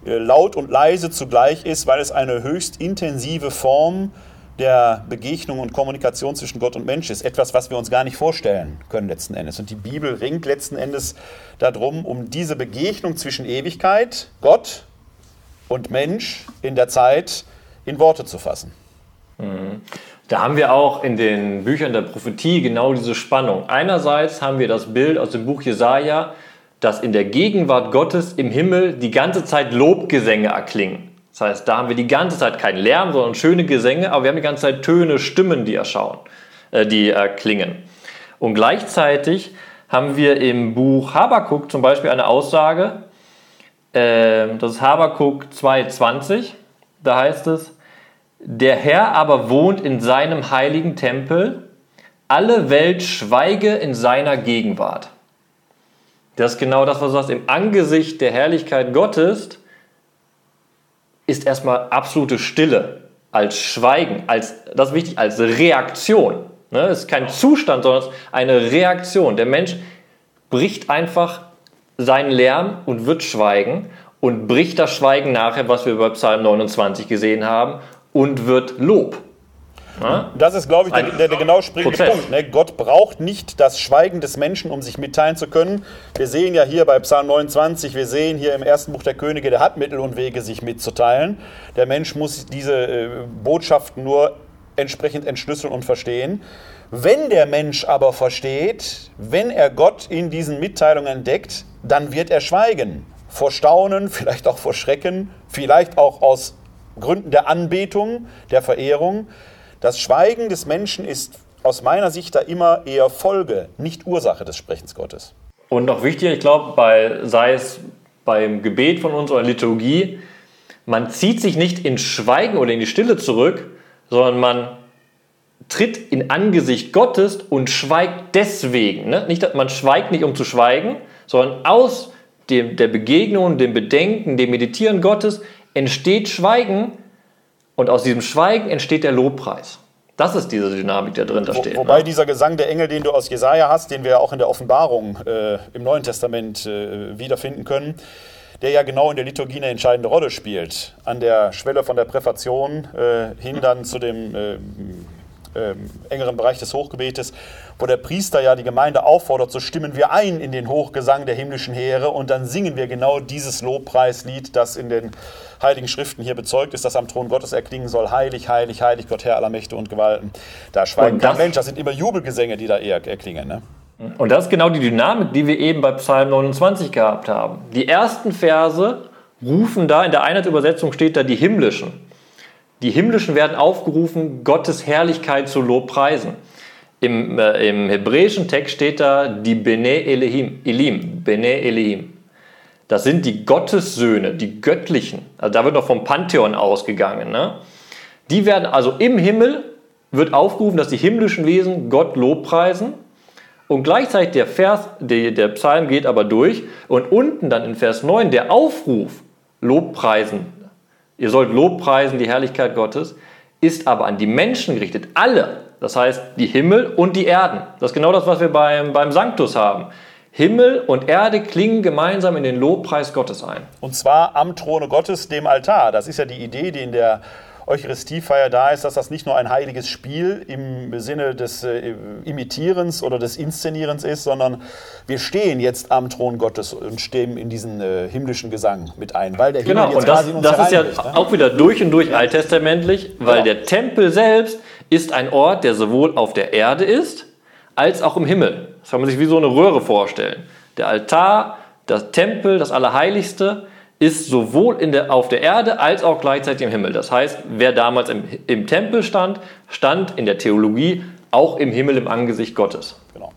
äh, laut und leise zugleich ist, weil es eine höchst intensive Form der Begegnung und Kommunikation zwischen Gott und Mensch ist. Etwas, was wir uns gar nicht vorstellen können letzten Endes. Und die Bibel ringt letzten Endes darum, um diese Begegnung zwischen Ewigkeit, Gott und Mensch in der Zeit in Worte zu fassen. Mhm. Da haben wir auch in den Büchern der Prophetie genau diese Spannung. Einerseits haben wir das Bild aus dem Buch Jesaja, dass in der Gegenwart Gottes im Himmel die ganze Zeit Lobgesänge erklingen. Das heißt, da haben wir die ganze Zeit keinen Lärm, sondern schöne Gesänge, aber wir haben die ganze Zeit Töne, Stimmen, die erschauen, äh, die erklingen. Und gleichzeitig haben wir im Buch Habakuk zum Beispiel eine Aussage, äh, das ist Habakuk 2,20, da heißt es, der Herr aber wohnt in seinem heiligen Tempel, alle Welt schweige in seiner Gegenwart. Das ist genau das, was du sagst. Im Angesicht der Herrlichkeit Gottes ist erstmal absolute Stille als Schweigen, als, das ist wichtig, als Reaktion. Ne? Es ist kein Zustand, sondern es ist eine Reaktion. Der Mensch bricht einfach seinen Lärm und wird schweigen und bricht das Schweigen nachher, was wir bei Psalm 29 gesehen haben, und wird Lob. Ja? Das ist, glaube ich, der, der, der, genau springende Prozess. Punkt. Ne? Gott braucht nicht das Schweigen des Menschen, um sich mitteilen zu können. Wir sehen ja hier bei Psalm 29, wir sehen hier im ersten Buch der Könige, der hat Mittel und Wege, sich mitzuteilen. Der Mensch muss diese äh, Botschaften nur entsprechend entschlüsseln und verstehen. Wenn der Mensch aber versteht, wenn er Gott in diesen Mitteilungen entdeckt, dann wird er schweigen. Vor Staunen, vielleicht auch vor Schrecken, vielleicht auch aus Gründen der Anbetung, der Verehrung. Das Schweigen des Menschen ist aus meiner Sicht da immer eher Folge, nicht Ursache des Sprechens Gottes. Und noch wichtiger, ich glaube, sei es beim Gebet von uns oder Liturgie, man zieht sich nicht in Schweigen oder in die Stille zurück, sondern man tritt in Angesicht Gottes und schweigt deswegen. Ne? Nicht, man schweigt nicht, um zu schweigen, sondern aus dem, der Begegnung, dem Bedenken, dem Meditieren Gottes entsteht Schweigen, und aus diesem Schweigen entsteht der Lobpreis. Das ist diese Dynamik, die drin steht. Wo, wobei ne? dieser Gesang der Engel, den du aus Jesaja hast, den wir auch in der Offenbarung äh, im Neuen Testament äh, wiederfinden können, der ja genau in der Liturgie eine entscheidende Rolle spielt. An der Schwelle von der Präfation äh, hin dann zu dem äh, ähm, engeren Bereich des Hochgebetes, wo der Priester ja die Gemeinde auffordert, so stimmen wir ein in den Hochgesang der himmlischen Heere und dann singen wir genau dieses Lobpreislied, das in den Heiligen Schriften hier bezeugt ist, das am Thron Gottes erklingen soll. Heilig, heilig, heilig, Gott Herr aller Mächte und Gewalten. Da schweigen kein Mensch, das sind immer Jubelgesänge, die da eher erklingen. Ne? Und das ist genau die Dynamik, die wir eben bei Psalm 29 gehabt haben. Die ersten Verse rufen da, in der Einheitsübersetzung steht da die himmlischen. Die Himmlischen werden aufgerufen, Gottes Herrlichkeit zu lobpreisen. Im, äh, Im hebräischen Text steht da die Bene Elohim, Elim, Bene Elohim. Das sind die Gottessöhne, die göttlichen. Also da wird noch vom Pantheon ausgegangen. Ne? Die werden also im Himmel, wird aufgerufen, dass die himmlischen Wesen Gott lobpreisen. Und gleichzeitig der Vers, der, der Psalm geht aber durch. Und unten dann in Vers 9 der Aufruf, Lobpreisen, Ihr sollt Lob preisen, die Herrlichkeit Gottes, ist aber an die Menschen gerichtet. Alle. Das heißt, die Himmel und die Erden. Das ist genau das, was wir beim, beim Sanctus haben. Himmel und Erde klingen gemeinsam in den Lobpreis Gottes ein. Und zwar am Throne Gottes, dem Altar. Das ist ja die Idee, die in der Eucharistiefeier da ist, dass das nicht nur ein heiliges Spiel im Sinne des äh, Imitierens oder des Inszenierens ist, sondern wir stehen jetzt am Thron Gottes und stehen in diesen äh, himmlischen Gesang mit ein, weil der Himmel genau, jetzt und das, quasi in uns das ist ja ne? auch wieder durch und durch alttestamentlich, weil genau. der Tempel selbst ist ein Ort, der sowohl auf der Erde ist, als auch im Himmel. Das kann man sich wie so eine Röhre vorstellen. Der Altar, das Tempel, das Allerheiligste ist sowohl in der, auf der Erde als auch gleichzeitig im Himmel. Das heißt, wer damals im, im Tempel stand, stand in der Theologie auch im Himmel im Angesicht Gottes. Genau.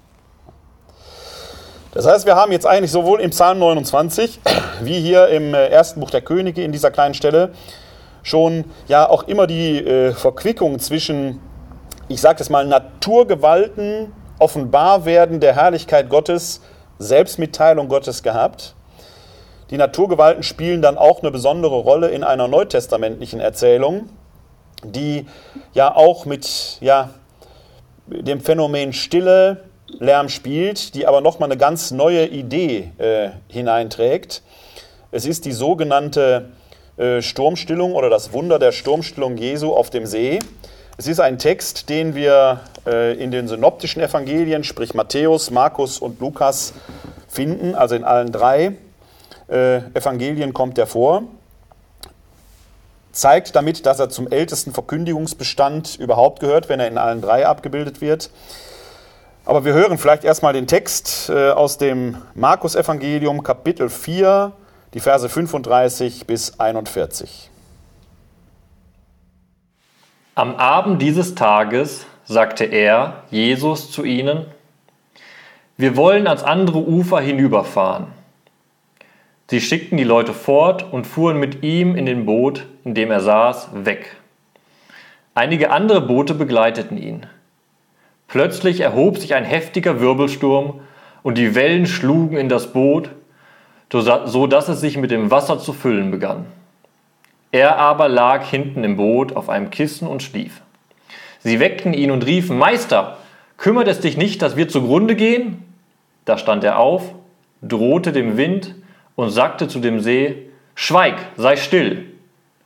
Das heißt, wir haben jetzt eigentlich sowohl im Psalm 29 wie hier im äh, ersten Buch der Könige in dieser kleinen Stelle schon ja auch immer die äh, Verquickung zwischen, ich sage es mal, Naturgewalten, Offenbarwerden der Herrlichkeit Gottes, Selbstmitteilung Gottes gehabt die Naturgewalten spielen dann auch eine besondere Rolle in einer neutestamentlichen Erzählung, die ja auch mit ja, dem Phänomen Stille, Lärm spielt, die aber nochmal eine ganz neue Idee äh, hineinträgt. Es ist die sogenannte äh, Sturmstillung oder das Wunder der Sturmstillung Jesu auf dem See. Es ist ein Text, den wir äh, in den synoptischen Evangelien, sprich Matthäus, Markus und Lukas, finden, also in allen drei äh, Evangelien kommt er vor, zeigt damit, dass er zum ältesten Verkündigungsbestand überhaupt gehört, wenn er in allen drei abgebildet wird. Aber wir hören vielleicht erstmal den Text äh, aus dem Markus-Evangelium, Kapitel 4, die Verse 35 bis 41. Am Abend dieses Tages sagte er, Jesus, zu ihnen, wir wollen ans andere Ufer hinüberfahren. Sie schickten die Leute fort und fuhren mit ihm in dem Boot, in dem er saß, weg. Einige andere Boote begleiteten ihn. Plötzlich erhob sich ein heftiger Wirbelsturm und die Wellen schlugen in das Boot, so dass es sich mit dem Wasser zu füllen begann. Er aber lag hinten im Boot auf einem Kissen und schlief. Sie weckten ihn und riefen, Meister, kümmert es dich nicht, dass wir zugrunde gehen? Da stand er auf, drohte dem Wind und sagte zu dem See, Schweig, sei still.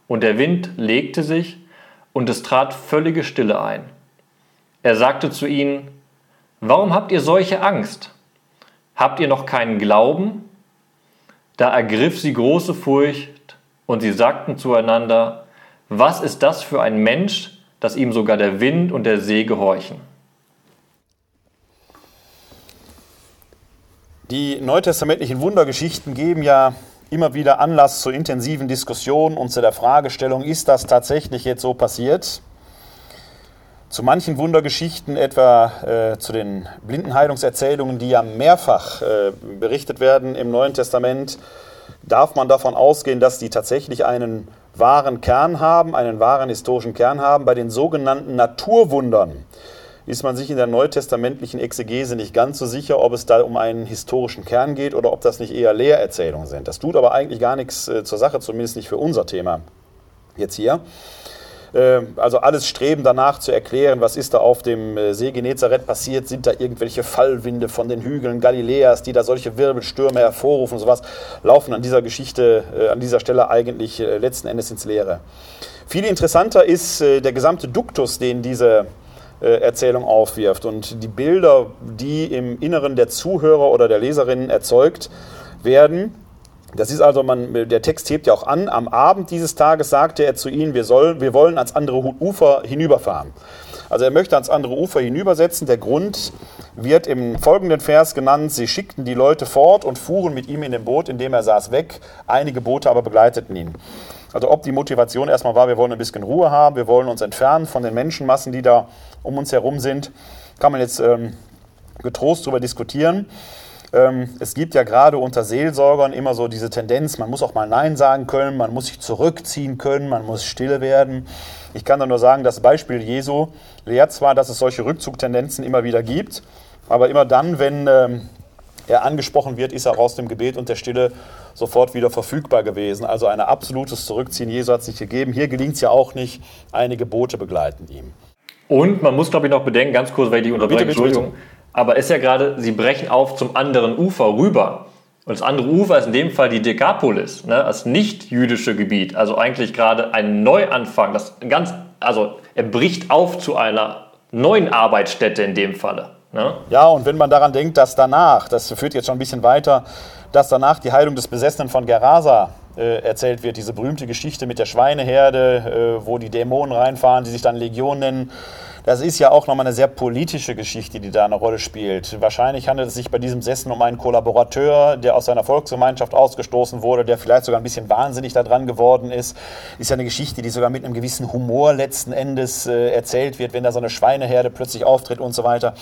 Und der Wind legte sich, und es trat völlige Stille ein. Er sagte zu ihnen, Warum habt ihr solche Angst? Habt ihr noch keinen Glauben? Da ergriff sie große Furcht, und sie sagten zueinander, Was ist das für ein Mensch, dass ihm sogar der Wind und der See gehorchen? Die neutestamentlichen Wundergeschichten geben ja immer wieder Anlass zu intensiven Diskussionen und zu der Fragestellung, ist das tatsächlich jetzt so passiert? Zu manchen Wundergeschichten, etwa äh, zu den Blindenheilungserzählungen, die ja mehrfach äh, berichtet werden im Neuen Testament, darf man davon ausgehen, dass die tatsächlich einen wahren Kern haben, einen wahren historischen Kern haben. Bei den sogenannten Naturwundern ist man sich in der neutestamentlichen Exegese nicht ganz so sicher, ob es da um einen historischen Kern geht oder ob das nicht eher Lehrerzählungen sind. Das tut aber eigentlich gar nichts äh, zur Sache, zumindest nicht für unser Thema jetzt hier. Äh, also alles Streben danach zu erklären, was ist da auf dem äh, See Genezareth passiert, sind da irgendwelche Fallwinde von den Hügeln Galiläas, die da solche Wirbelstürme hervorrufen und sowas, laufen an dieser Geschichte, an dieser Stelle eigentlich letzten Endes ins Leere. Viel interessanter ist der gesamte Duktus, den diese äh, Erzählung aufwirft. Und die Bilder, die im Inneren der Zuhörer oder der Leserinnen erzeugt werden, das ist also, man, der Text hebt ja auch an, am Abend dieses Tages sagte er zu ihnen, wir, soll, wir wollen ans andere Ufer hinüberfahren. Also er möchte ans andere Ufer hinübersetzen. Der Grund wird im folgenden Vers genannt, sie schickten die Leute fort und fuhren mit ihm in dem Boot, in dem er saß, weg. Einige Boote aber begleiteten ihn. Also ob die Motivation erstmal war, wir wollen ein bisschen Ruhe haben, wir wollen uns entfernen von den Menschenmassen, die da um uns herum sind, kann man jetzt ähm, getrost darüber diskutieren. Ähm, es gibt ja gerade unter Seelsorgern immer so diese Tendenz, man muss auch mal Nein sagen können, man muss sich zurückziehen können, man muss stille werden. Ich kann da nur sagen, das Beispiel Jesu lehrt zwar, dass es solche Rückzugtendenzen immer wieder gibt, aber immer dann, wenn ähm, er angesprochen wird, ist er aus dem Gebet und der Stille sofort wieder verfügbar gewesen. Also ein absolutes Zurückziehen Jesu hat es nicht gegeben. Hier gelingt es ja auch nicht. Einige Boote begleiten ihn. Und man muss, glaube ich, noch bedenken, ganz kurz, weil ich die unterbreche, Entschuldigung. Aber ist ja gerade, sie brechen auf zum anderen Ufer rüber. Und das andere Ufer ist in dem Fall die Dekapolis, ne, das nicht-jüdische Gebiet. Also eigentlich gerade ein Neuanfang. Das ganz, also er bricht auf zu einer neuen Arbeitsstätte in dem Falle. Ne? Ja, und wenn man daran denkt, dass danach, das führt jetzt schon ein bisschen weiter, dass danach die Heilung des Besessenen von Gerasa äh, erzählt wird, diese berühmte Geschichte mit der Schweineherde, äh, wo die Dämonen reinfahren, die sich dann Legion nennen. Das ist ja auch nochmal eine sehr politische Geschichte, die da eine Rolle spielt. Wahrscheinlich handelt es sich bei diesem Sessen um einen Kollaborateur, der aus seiner Volksgemeinschaft ausgestoßen wurde, der vielleicht sogar ein bisschen wahnsinnig daran geworden ist. Ist ja eine Geschichte, die sogar mit einem gewissen Humor letzten Endes äh, erzählt wird, wenn da so eine Schweineherde plötzlich auftritt und so weiter.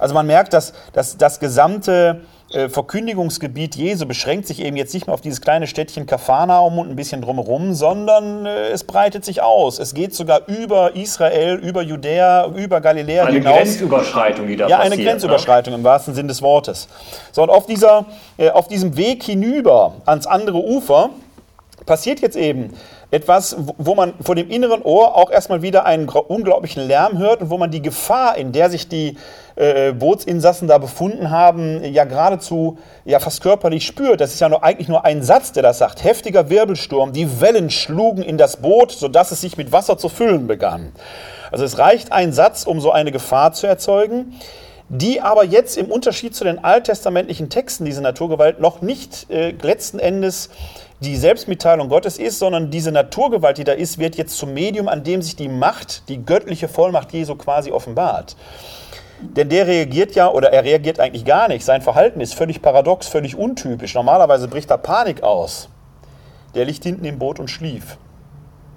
Also man merkt, dass, dass das gesamte äh, Verkündigungsgebiet Jesu beschränkt sich eben jetzt nicht mehr auf dieses kleine Städtchen Kafanaum und ein bisschen drumherum, sondern äh, es breitet sich aus. Es geht sogar über Israel, über Judäa, über Galiläa eine hinaus. Eine Grenzüberschreitung, die da ja, passiert. Ja, eine Grenzüberschreitung ne? im wahrsten Sinn des Wortes. So, und auf, dieser, äh, auf diesem Weg hinüber ans andere Ufer passiert jetzt eben etwas, wo man vor dem inneren Ohr auch erstmal wieder einen unglaublichen Lärm hört und wo man die Gefahr, in der sich die äh, Bootsinsassen da befunden haben, ja geradezu ja fast körperlich spürt. Das ist ja nur, eigentlich nur ein Satz, der das sagt. Heftiger Wirbelsturm, die Wellen schlugen in das Boot, sodass es sich mit Wasser zu füllen begann. Also es reicht ein Satz, um so eine Gefahr zu erzeugen die aber jetzt im Unterschied zu den alttestamentlichen Texten diese Naturgewalt noch nicht äh, letzten Endes die Selbstmitteilung Gottes ist, sondern diese Naturgewalt, die da ist, wird jetzt zum Medium, an dem sich die Macht, die göttliche Vollmacht Jesu quasi offenbart. Denn der reagiert ja, oder er reagiert eigentlich gar nicht. Sein Verhalten ist völlig paradox, völlig untypisch. Normalerweise bricht da Panik aus. Der liegt hinten im Boot und schlief.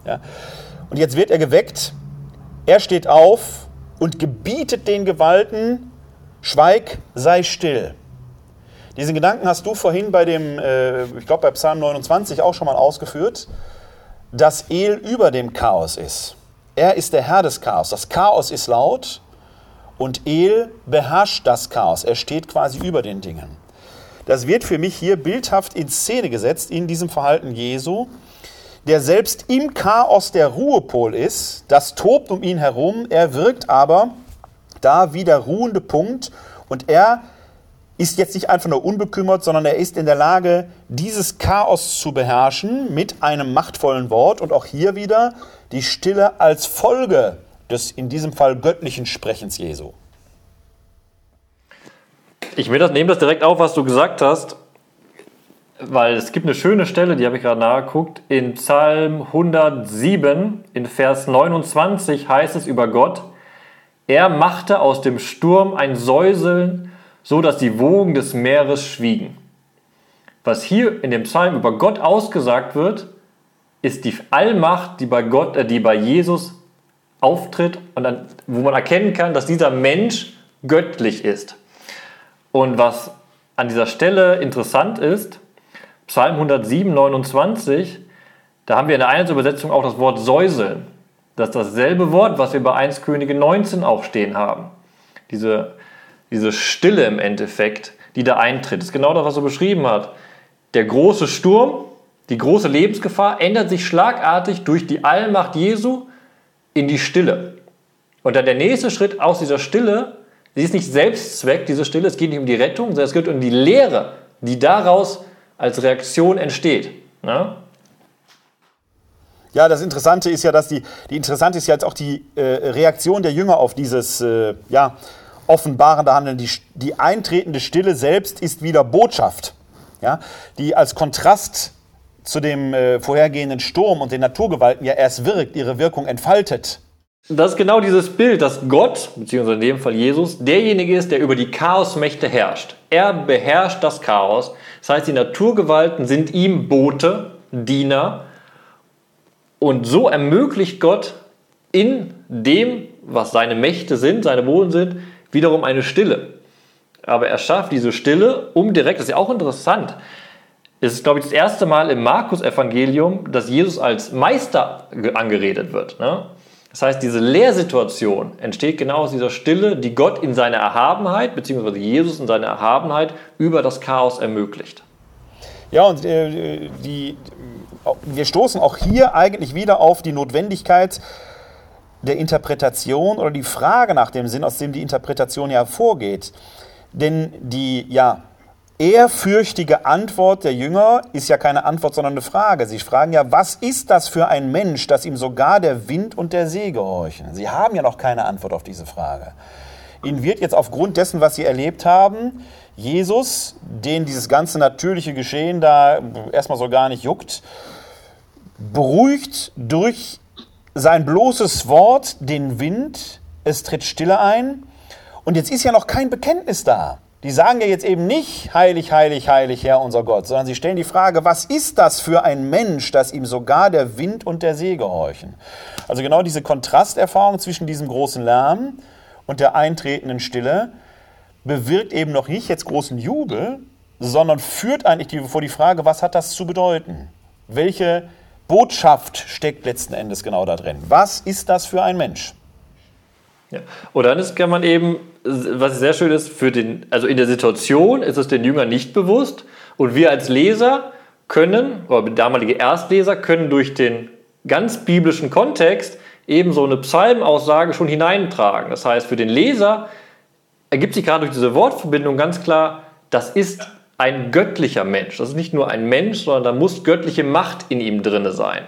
Ja. Und jetzt wird er geweckt. Er steht auf und gebietet den Gewalten, schweig, sei still. Diesen Gedanken hast du vorhin bei dem, äh, ich glaube bei Psalm 29 auch schon mal ausgeführt, dass El über dem Chaos ist. Er ist der Herr des Chaos. Das Chaos ist laut und El beherrscht das Chaos. Er steht quasi über den Dingen. Das wird für mich hier bildhaft in Szene gesetzt in diesem Verhalten Jesu, der selbst im Chaos der Ruhepol ist. Das tobt um ihn herum. Er wirkt aber da wie der ruhende Punkt und er ist jetzt nicht einfach nur unbekümmert, sondern er ist in der Lage, dieses Chaos zu beherrschen mit einem machtvollen Wort und auch hier wieder die Stille als Folge des in diesem Fall göttlichen Sprechens Jesu. Ich nehme das direkt auf, was du gesagt hast, weil es gibt eine schöne Stelle, die habe ich gerade nachgeguckt. In Psalm 107, in Vers 29 heißt es über Gott, er machte aus dem Sturm ein Säuseln so dass die Wogen des Meeres schwiegen. Was hier in dem Psalm über Gott ausgesagt wird, ist die Allmacht, die bei Gott, äh, die bei Jesus auftritt und dann, wo man erkennen kann, dass dieser Mensch göttlich ist. Und was an dieser Stelle interessant ist, Psalm 107, 29, da haben wir in der Einheitsübersetzung auch das Wort Säuseln. Das ist dasselbe Wort, was wir bei 1 Könige 19 auch stehen haben. Diese diese Stille im Endeffekt, die da eintritt. Das ist genau das, was er beschrieben hat. Der große Sturm, die große Lebensgefahr ändert sich schlagartig durch die Allmacht Jesu in die Stille. Und dann der nächste Schritt aus dieser Stille, sie ist nicht Selbstzweck, diese Stille, es geht nicht um die Rettung, sondern es geht um die Lehre, die daraus als Reaktion entsteht. Ne? Ja, das Interessante ist ja, dass die, die Interessante ist ja jetzt auch die äh, Reaktion der Jünger auf dieses, äh, ja, offenbarende Handeln. Die, die eintretende Stille selbst ist wieder Botschaft, ja, die als Kontrast zu dem äh, vorhergehenden Sturm und den Naturgewalten ja erst wirkt, ihre Wirkung entfaltet. Das ist genau dieses Bild, dass Gott, beziehungsweise in dem Fall Jesus, derjenige ist, der über die Chaosmächte herrscht. Er beherrscht das Chaos. Das heißt, die Naturgewalten sind ihm Bote, Diener. Und so ermöglicht Gott in dem, was seine Mächte sind, seine Wohlen sind, wiederum eine Stille. Aber er schafft diese Stille, um direkt, das ist ja auch interessant, es ist, glaube ich, das erste Mal im Markus-Evangelium, dass Jesus als Meister angeredet wird. Ne? Das heißt, diese Lehrsituation entsteht genau aus dieser Stille, die Gott in seiner Erhabenheit, beziehungsweise Jesus in seiner Erhabenheit über das Chaos ermöglicht. Ja, und äh, die, wir stoßen auch hier eigentlich wieder auf die Notwendigkeit, der Interpretation oder die Frage nach dem Sinn, aus dem die Interpretation ja hervorgeht. Denn die ja ehrfürchtige Antwort der Jünger ist ja keine Antwort, sondern eine Frage. Sie fragen ja, was ist das für ein Mensch, dass ihm sogar der Wind und der See gehorchen? Sie haben ja noch keine Antwort auf diese Frage. Ihnen wird jetzt aufgrund dessen, was Sie erlebt haben, Jesus, den dieses ganze natürliche Geschehen da erstmal so gar nicht juckt, beruhigt durch sein bloßes Wort den Wind, es tritt Stille ein. Und jetzt ist ja noch kein Bekenntnis da. Die sagen ja jetzt eben nicht, heilig, heilig, heilig, Herr unser Gott, sondern sie stellen die Frage, was ist das für ein Mensch, dass ihm sogar der Wind und der See gehorchen? Also genau diese Kontrasterfahrung zwischen diesem großen Lärm und der eintretenden Stille bewirkt eben noch nicht jetzt großen Jubel, sondern führt eigentlich vor die Frage, was hat das zu bedeuten? Welche Botschaft steckt letzten Endes genau da drin? Was ist das für ein Mensch? Ja. Und dann ist, kann man eben, was sehr schön ist, für den, also in der Situation ist es den Jüngern nicht bewusst und wir als Leser können, oder damalige Erstleser können durch den ganz biblischen Kontext eben so eine Psalmaussage schon hineintragen. Das heißt, für den Leser ergibt sich gerade durch diese Wortverbindung ganz klar, das ist ein göttlicher Mensch. Das ist nicht nur ein Mensch, sondern da muss göttliche Macht in ihm drin sein.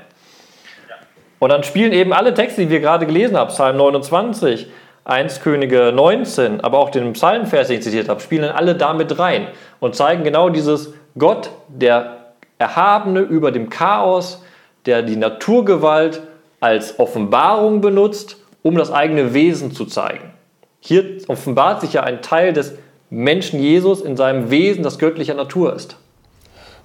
Und dann spielen eben alle Texte, die wir gerade gelesen haben, Psalm 29, 1 Könige 19, aber auch den Psalmvers, den ich zitiert habe, spielen alle damit rein und zeigen genau dieses Gott, der Erhabene über dem Chaos, der die Naturgewalt als Offenbarung benutzt, um das eigene Wesen zu zeigen. Hier offenbart sich ja ein Teil des Menschen Jesus in seinem Wesen, das göttlicher Natur ist.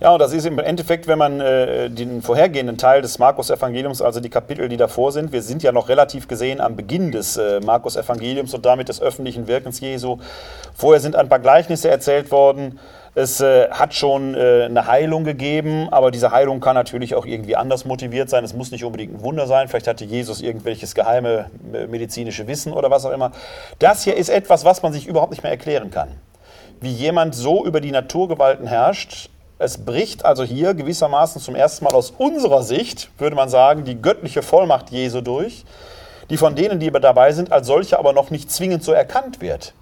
Ja, und das ist im Endeffekt, wenn man äh, den vorhergehenden Teil des Markus-Evangeliums, also die Kapitel, die davor sind, wir sind ja noch relativ gesehen am Beginn des äh, Markus-Evangeliums und damit des öffentlichen Wirkens Jesu. Vorher sind ein paar Gleichnisse erzählt worden. Es äh, hat schon äh, eine Heilung gegeben, aber diese Heilung kann natürlich auch irgendwie anders motiviert sein. Es muss nicht unbedingt ein Wunder sein. Vielleicht hatte Jesus irgendwelches geheime äh, medizinische Wissen oder was auch immer. Das hier ist etwas, was man sich überhaupt nicht mehr erklären kann. Wie jemand so über die Naturgewalten herrscht, es bricht also hier gewissermaßen zum ersten Mal aus unserer Sicht, würde man sagen, die göttliche Vollmacht Jesu durch, die von denen, die dabei sind, als solche aber noch nicht zwingend so erkannt wird.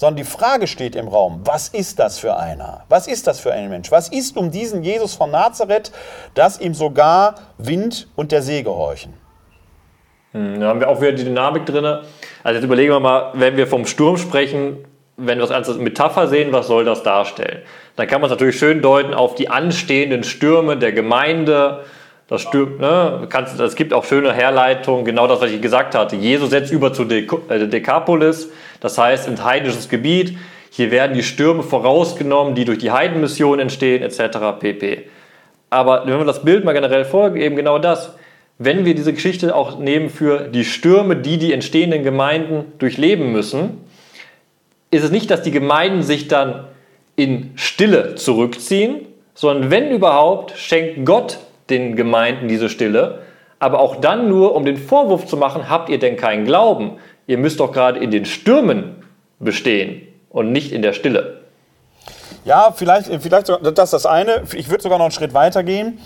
Sondern die Frage steht im Raum, was ist das für einer? Was ist das für ein Mensch? Was ist um diesen Jesus von Nazareth, dass ihm sogar Wind und der See gehorchen? Hm, da haben wir auch wieder die Dynamik drin. Also jetzt überlegen wir mal, wenn wir vom Sturm sprechen, wenn wir das als Metapher sehen, was soll das darstellen? Dann kann man es natürlich schön deuten auf die anstehenden Stürme der Gemeinde. Das Stürm, ne, es gibt auch schöne Herleitungen, genau das, was ich gesagt hatte. Jesus setzt über zu äh, Dekapolis, das heißt ins heidnisches Gebiet. Hier werden die Stürme vorausgenommen, die durch die Heidenmission entstehen, etc. pp. Aber wenn wir das Bild mal generell folgen, eben genau das. Wenn wir diese Geschichte auch nehmen für die Stürme, die die entstehenden Gemeinden durchleben müssen, ist es nicht, dass die Gemeinden sich dann in Stille zurückziehen, sondern wenn überhaupt, schenkt Gott den Gemeinden diese Stille, aber auch dann nur, um den Vorwurf zu machen, habt ihr denn keinen Glauben? Ihr müsst doch gerade in den Stürmen bestehen und nicht in der Stille. Ja, vielleicht, vielleicht das ist das eine. Ich würde sogar noch einen Schritt weiter gehen,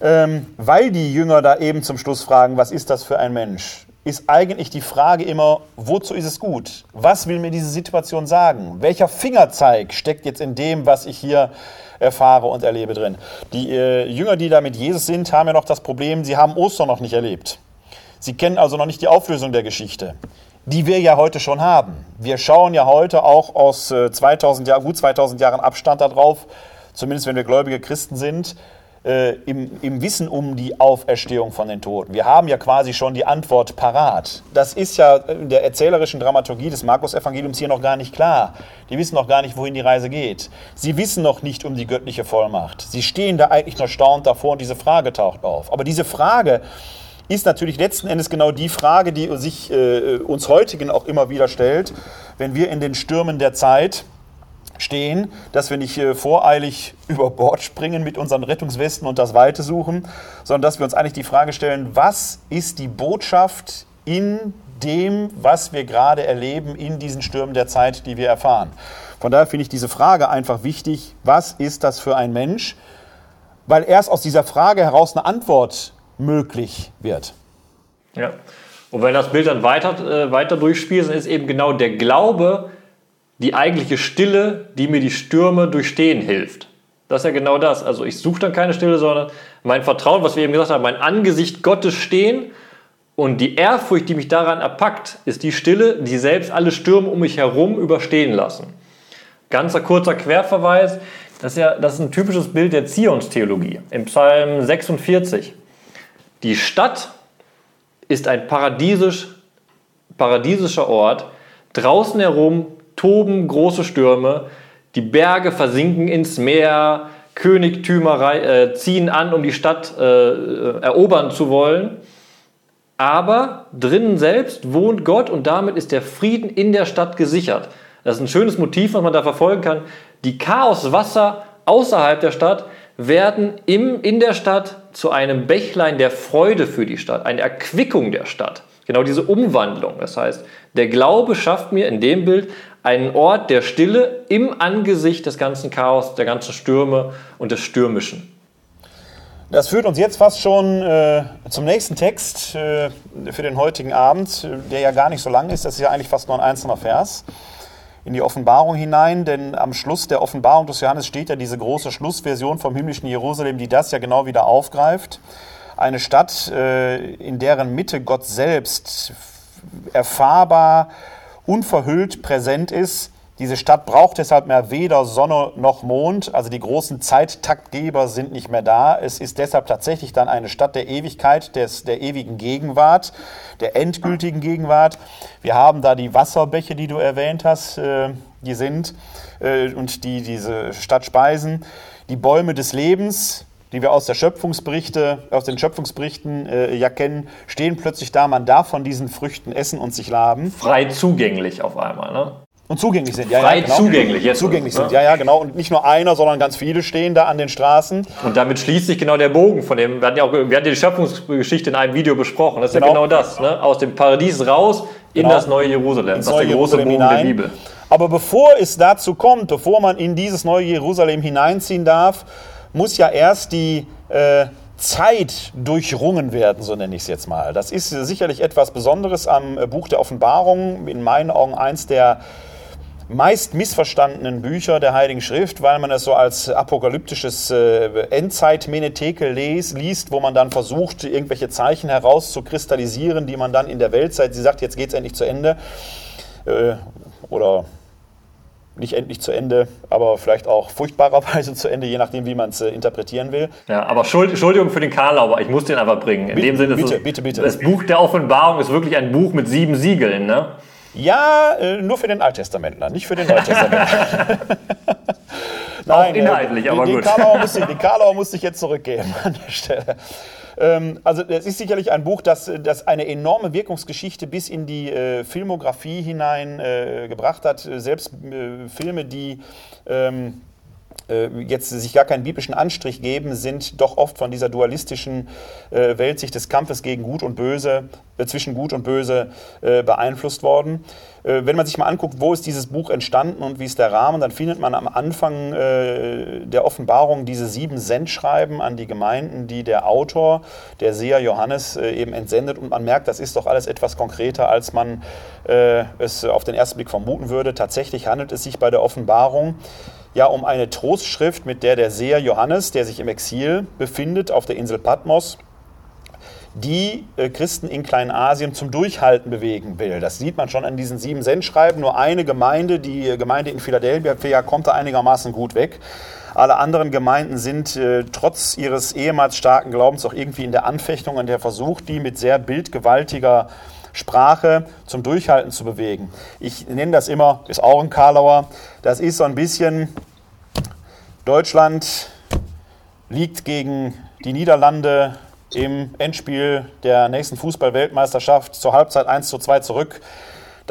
ähm, weil die Jünger da eben zum Schluss fragen, was ist das für ein Mensch? ist eigentlich die Frage immer, wozu ist es gut? Was will mir diese Situation sagen? Welcher Fingerzeig steckt jetzt in dem, was ich hier erfahre und erlebe drin? Die äh, Jünger, die da mit Jesus sind, haben ja noch das Problem, sie haben Ostern noch nicht erlebt. Sie kennen also noch nicht die Auflösung der Geschichte, die wir ja heute schon haben. Wir schauen ja heute auch aus äh, 2000 Jahr, gut 2000 Jahren Abstand darauf, zumindest wenn wir gläubige Christen sind, äh, im, im, Wissen um die Auferstehung von den Toten. Wir haben ja quasi schon die Antwort parat. Das ist ja in der erzählerischen Dramaturgie des Markus-Evangeliums hier noch gar nicht klar. Die wissen noch gar nicht, wohin die Reise geht. Sie wissen noch nicht um die göttliche Vollmacht. Sie stehen da eigentlich nur staunend davor und diese Frage taucht auf. Aber diese Frage ist natürlich letzten Endes genau die Frage, die sich äh, uns heutigen auch immer wieder stellt, wenn wir in den Stürmen der Zeit stehen, dass wir nicht äh, voreilig über Bord springen mit unseren Rettungswesten und das Weite suchen, sondern dass wir uns eigentlich die Frage stellen, was ist die Botschaft in dem, was wir gerade erleben, in diesen Stürmen der Zeit, die wir erfahren. Von daher finde ich diese Frage einfach wichtig, was ist das für ein Mensch? Weil erst aus dieser Frage heraus eine Antwort möglich wird. Ja, Und wenn das Bild dann weiter, äh, weiter durchspielt, dann ist eben genau der Glaube die eigentliche Stille, die mir die Stürme durchstehen hilft. Das ist ja genau das. Also ich suche dann keine Stille, sondern mein Vertrauen, was wir eben gesagt haben, mein Angesicht Gottes stehen und die Ehrfurcht, die mich daran erpackt, ist die Stille, die selbst alle Stürme um mich herum überstehen lassen. Ganzer kurzer Querverweis, das ist, ja, das ist ein typisches Bild der Zionstheologie im Psalm 46. Die Stadt ist ein paradiesisch, paradiesischer Ort. Draußen herum toben große Stürme, die Berge versinken ins Meer, Königtümer äh, ziehen an, um die Stadt äh, äh, erobern zu wollen. Aber drinnen selbst wohnt Gott und damit ist der Frieden in der Stadt gesichert. Das ist ein schönes Motiv, was man da verfolgen kann. Die Chaoswasser außerhalb der Stadt werden im, in der Stadt zu einem Bächlein der Freude für die Stadt, eine Erquickung der Stadt. Genau diese Umwandlung. Das heißt, der Glaube schafft mir in dem Bild einen Ort der Stille im Angesicht des ganzen Chaos, der ganzen Stürme und des Stürmischen. Das führt uns jetzt fast schon äh, zum nächsten Text äh, für den heutigen Abend, der ja gar nicht so lang ist. Das ist ja eigentlich fast nur ein einzelner Vers in die Offenbarung hinein, denn am Schluss der Offenbarung des Johannes steht ja diese große Schlussversion vom himmlischen Jerusalem, die das ja genau wieder aufgreift. Eine Stadt, äh, in deren Mitte Gott selbst erfahrbar, unverhüllt präsent ist, diese Stadt braucht deshalb mehr weder Sonne noch Mond, also die großen Zeittaktgeber sind nicht mehr da. Es ist deshalb tatsächlich dann eine Stadt der Ewigkeit, des, der ewigen Gegenwart, der endgültigen Gegenwart. Wir haben da die Wasserbäche, die du erwähnt hast, äh, die sind äh, und die diese Stadt speisen. Die Bäume des Lebens, die wir aus, der Schöpfungsberichte, aus den Schöpfungsberichten äh, ja kennen, stehen plötzlich da. Man darf von diesen Früchten essen und sich laben. Frei zugänglich auf einmal, ne? Und zugänglich sind, ja. Frei ja, genau. zugänglich, jetzt. Zugänglich sind, ja, ja, genau. Und nicht nur einer, sondern ganz viele stehen da an den Straßen. Und damit schließt sich genau der Bogen von dem. Wir hatten ja auch wir hatten die Schöpfungsgeschichte in einem Video besprochen. Das ist genau. ja genau das. Ne? Aus dem Paradies raus in genau. das neue Jerusalem. Ins das ist der große Bogen hinein. der Bibel. Aber bevor es dazu kommt, bevor man in dieses neue Jerusalem hineinziehen darf, muss ja erst die äh, Zeit durchrungen werden, so nenne ich es jetzt mal. Das ist sicherlich etwas Besonderes am äh, Buch der Offenbarung. In meinen Augen eins der meist missverstandenen Bücher der Heiligen Schrift, weil man es so als apokalyptisches äh, Endzeit-Menetekel liest, wo man dann versucht, irgendwelche Zeichen herauszukristallisieren, die man dann in der Weltzeit, sie sagt, jetzt geht es endlich zu Ende, äh, oder nicht endlich zu Ende, aber vielleicht auch furchtbarerweise zu Ende, je nachdem, wie man es äh, interpretieren will. Ja, aber Schuld, Entschuldigung für den Karlauer, ich muss den einfach bringen. In bitte, dem Sinne bitte, ist bitte, bitte. das Buch der Offenbarung ist wirklich ein Buch mit sieben Siegeln, ne? Ja, äh, nur für den Alttestamentler, nicht für den Neutestamentler. Nein, Auch inhaltlich, äh, aber den gut. Karlauer musste, den Karlauer musste ich jetzt zurückgeben an der Stelle. Ähm, also es ist sicherlich ein Buch, das, das eine enorme Wirkungsgeschichte bis in die äh, Filmografie hinein äh, gebracht hat. Selbst äh, Filme, die ähm, äh, jetzt sich gar keinen biblischen Anstrich geben, sind doch oft von dieser dualistischen äh, Weltsicht des Kampfes gegen Gut und Böse, äh, zwischen Gut und Böse beeinflusst worden. Wenn man sich mal anguckt, wo ist dieses Buch entstanden und wie ist der Rahmen, dann findet man am Anfang der Offenbarung diese sieben Sendschreiben an die Gemeinden, die der Autor, der Seher Johannes, eben entsendet. Und man merkt, das ist doch alles etwas konkreter, als man es auf den ersten Blick vermuten würde. Tatsächlich handelt es sich bei der Offenbarung ja um eine Trostschrift, mit der der Seher Johannes, der sich im Exil befindet auf der Insel Patmos, die äh, Christen in Kleinasien zum Durchhalten bewegen will. Das sieht man schon an diesen sieben Sendschreiben. Nur eine Gemeinde, die Gemeinde in Philadelphia, kommt da einigermaßen gut weg. Alle anderen Gemeinden sind äh, trotz ihres ehemals starken Glaubens auch irgendwie in der Anfechtung und der Versuch, die mit sehr bildgewaltiger Sprache zum Durchhalten zu bewegen. Ich nenne das immer, ist auch ein Karlauer, das ist so ein bisschen, Deutschland liegt gegen die Niederlande im Endspiel der nächsten Fußball-Weltmeisterschaft zur Halbzeit 1 zu 2 zurück.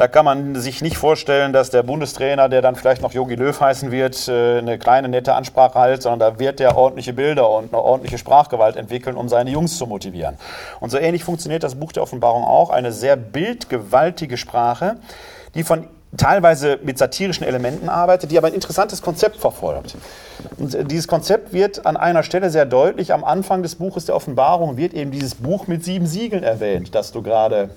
Da kann man sich nicht vorstellen, dass der Bundestrainer, der dann vielleicht noch Jogi Löw heißen wird, äh, eine kleine nette Ansprache hält, sondern da wird der ordentliche Bilder und eine ordentliche Sprachgewalt entwickeln, um seine Jungs zu motivieren. Und so ähnlich funktioniert das Buch der Offenbarung auch. Eine sehr bildgewaltige Sprache, die von teilweise mit satirischen Elementen arbeitet, die aber ein interessantes Konzept verfolgt. Und äh, dieses Konzept wird an einer Stelle sehr deutlich. Am Anfang des Buches der Offenbarung wird eben dieses Buch mit sieben Siegeln erwähnt, das du gerade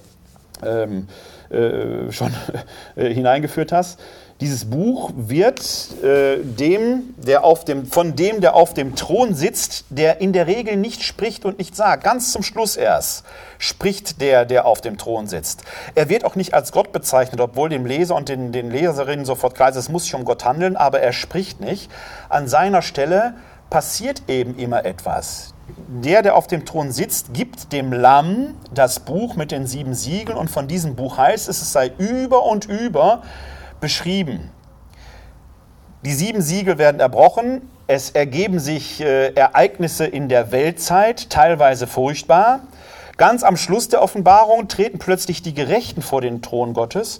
ähm, äh, schon äh, hineingeführt hast. Dieses Buch wird äh, dem, der auf dem, von dem, der auf dem Thron sitzt, der in der Regel nicht spricht und nicht sagt. Ganz zum Schluss erst spricht der, der auf dem Thron sitzt. Er wird auch nicht als Gott bezeichnet, obwohl dem Leser und den, den Leserinnen sofort klar ist, es muss sich um Gott handeln, aber er spricht nicht. An seiner Stelle passiert eben immer etwas. Der, der auf dem Thron sitzt, gibt dem Lamm das Buch mit den sieben Siegeln und von diesem Buch heißt es, es sei über und über beschrieben. Die sieben Siegel werden erbrochen. Es ergeben sich äh, Ereignisse in der Weltzeit, teilweise furchtbar. Ganz am Schluss der Offenbarung treten plötzlich die Gerechten vor den Thron Gottes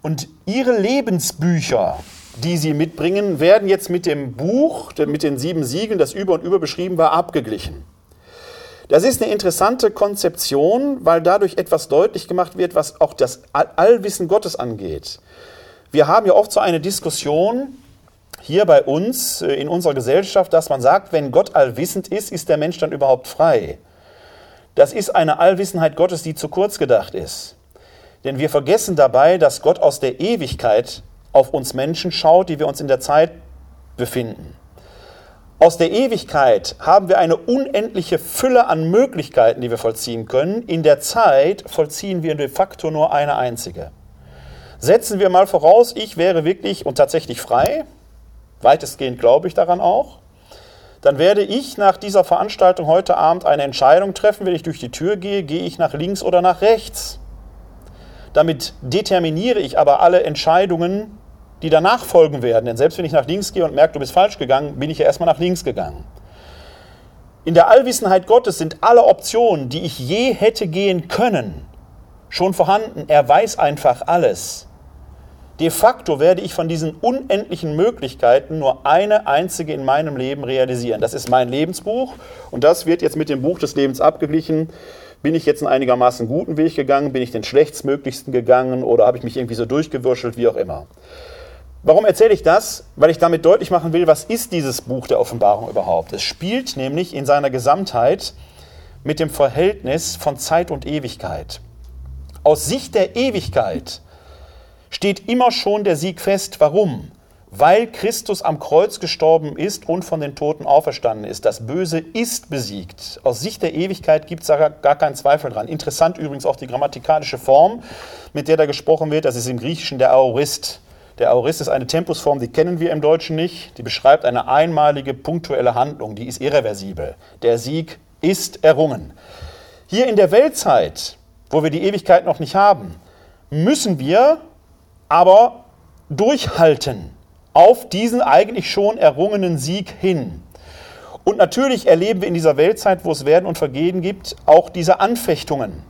und ihre Lebensbücher, die sie mitbringen, werden jetzt mit dem Buch, mit den sieben Siegeln, das über und über beschrieben war, abgeglichen. Das ist eine interessante Konzeption, weil dadurch etwas deutlich gemacht wird, was auch das Allwissen Gottes angeht. Wir haben ja oft so eine Diskussion hier bei uns äh, in unserer Gesellschaft, dass man sagt, wenn Gott allwissend ist, ist der Mensch dann überhaupt frei. Das ist eine Allwissenheit Gottes, die zu kurz gedacht ist. Denn wir vergessen dabei, dass Gott aus der Ewigkeit auf uns Menschen schaut, die wir uns in der Zeit befinden. Aus der Ewigkeit haben wir eine unendliche Fülle an Möglichkeiten, die wir vollziehen können. In der Zeit vollziehen wir de facto nur eine einzige. Setzen wir mal voraus, ich wäre wirklich und tatsächlich frei, weitestgehend glaube ich daran auch, dann werde ich nach dieser Veranstaltung heute Abend eine Entscheidung treffen, wenn ich durch die Tür gehe, gehe ich nach links oder nach rechts. Damit determiniere ich aber alle Entscheidungen, die danach folgen werden. Denn selbst wenn ich nach links gehe und merke, du bist falsch gegangen, bin ich ja erstmal nach links gegangen. In der Allwissenheit Gottes sind alle Optionen, die ich je hätte gehen können, schon vorhanden. Er weiß einfach alles. De facto werde ich von diesen unendlichen Möglichkeiten nur eine einzige in meinem Leben realisieren. Das ist mein Lebensbuch und das wird jetzt mit dem Buch des Lebens abgeglichen. Bin ich jetzt einen einigermaßen guten Weg gegangen? Bin ich den schlechtstmöglichsten gegangen oder habe ich mich irgendwie so durchgewurschtelt, wie auch immer? Warum erzähle ich das? Weil ich damit deutlich machen will, was ist dieses Buch der Offenbarung überhaupt? Es spielt nämlich in seiner Gesamtheit mit dem Verhältnis von Zeit und Ewigkeit. Aus Sicht der Ewigkeit steht immer schon der Sieg fest. Warum? Weil Christus am Kreuz gestorben ist und von den Toten auferstanden ist. Das Böse ist besiegt. Aus Sicht der Ewigkeit gibt es gar keinen Zweifel dran. Interessant übrigens auch die grammatikalische Form, mit der da gesprochen wird. Das ist im Griechischen der Aorist. Der Aorist ist eine Tempusform, die kennen wir im Deutschen nicht. Die beschreibt eine einmalige punktuelle Handlung, die ist irreversibel. Der Sieg ist errungen. Hier in der Weltzeit, wo wir die Ewigkeit noch nicht haben, müssen wir aber durchhalten auf diesen eigentlich schon errungenen Sieg hin. Und natürlich erleben wir in dieser Weltzeit, wo es Werden und Vergehen gibt, auch diese Anfechtungen.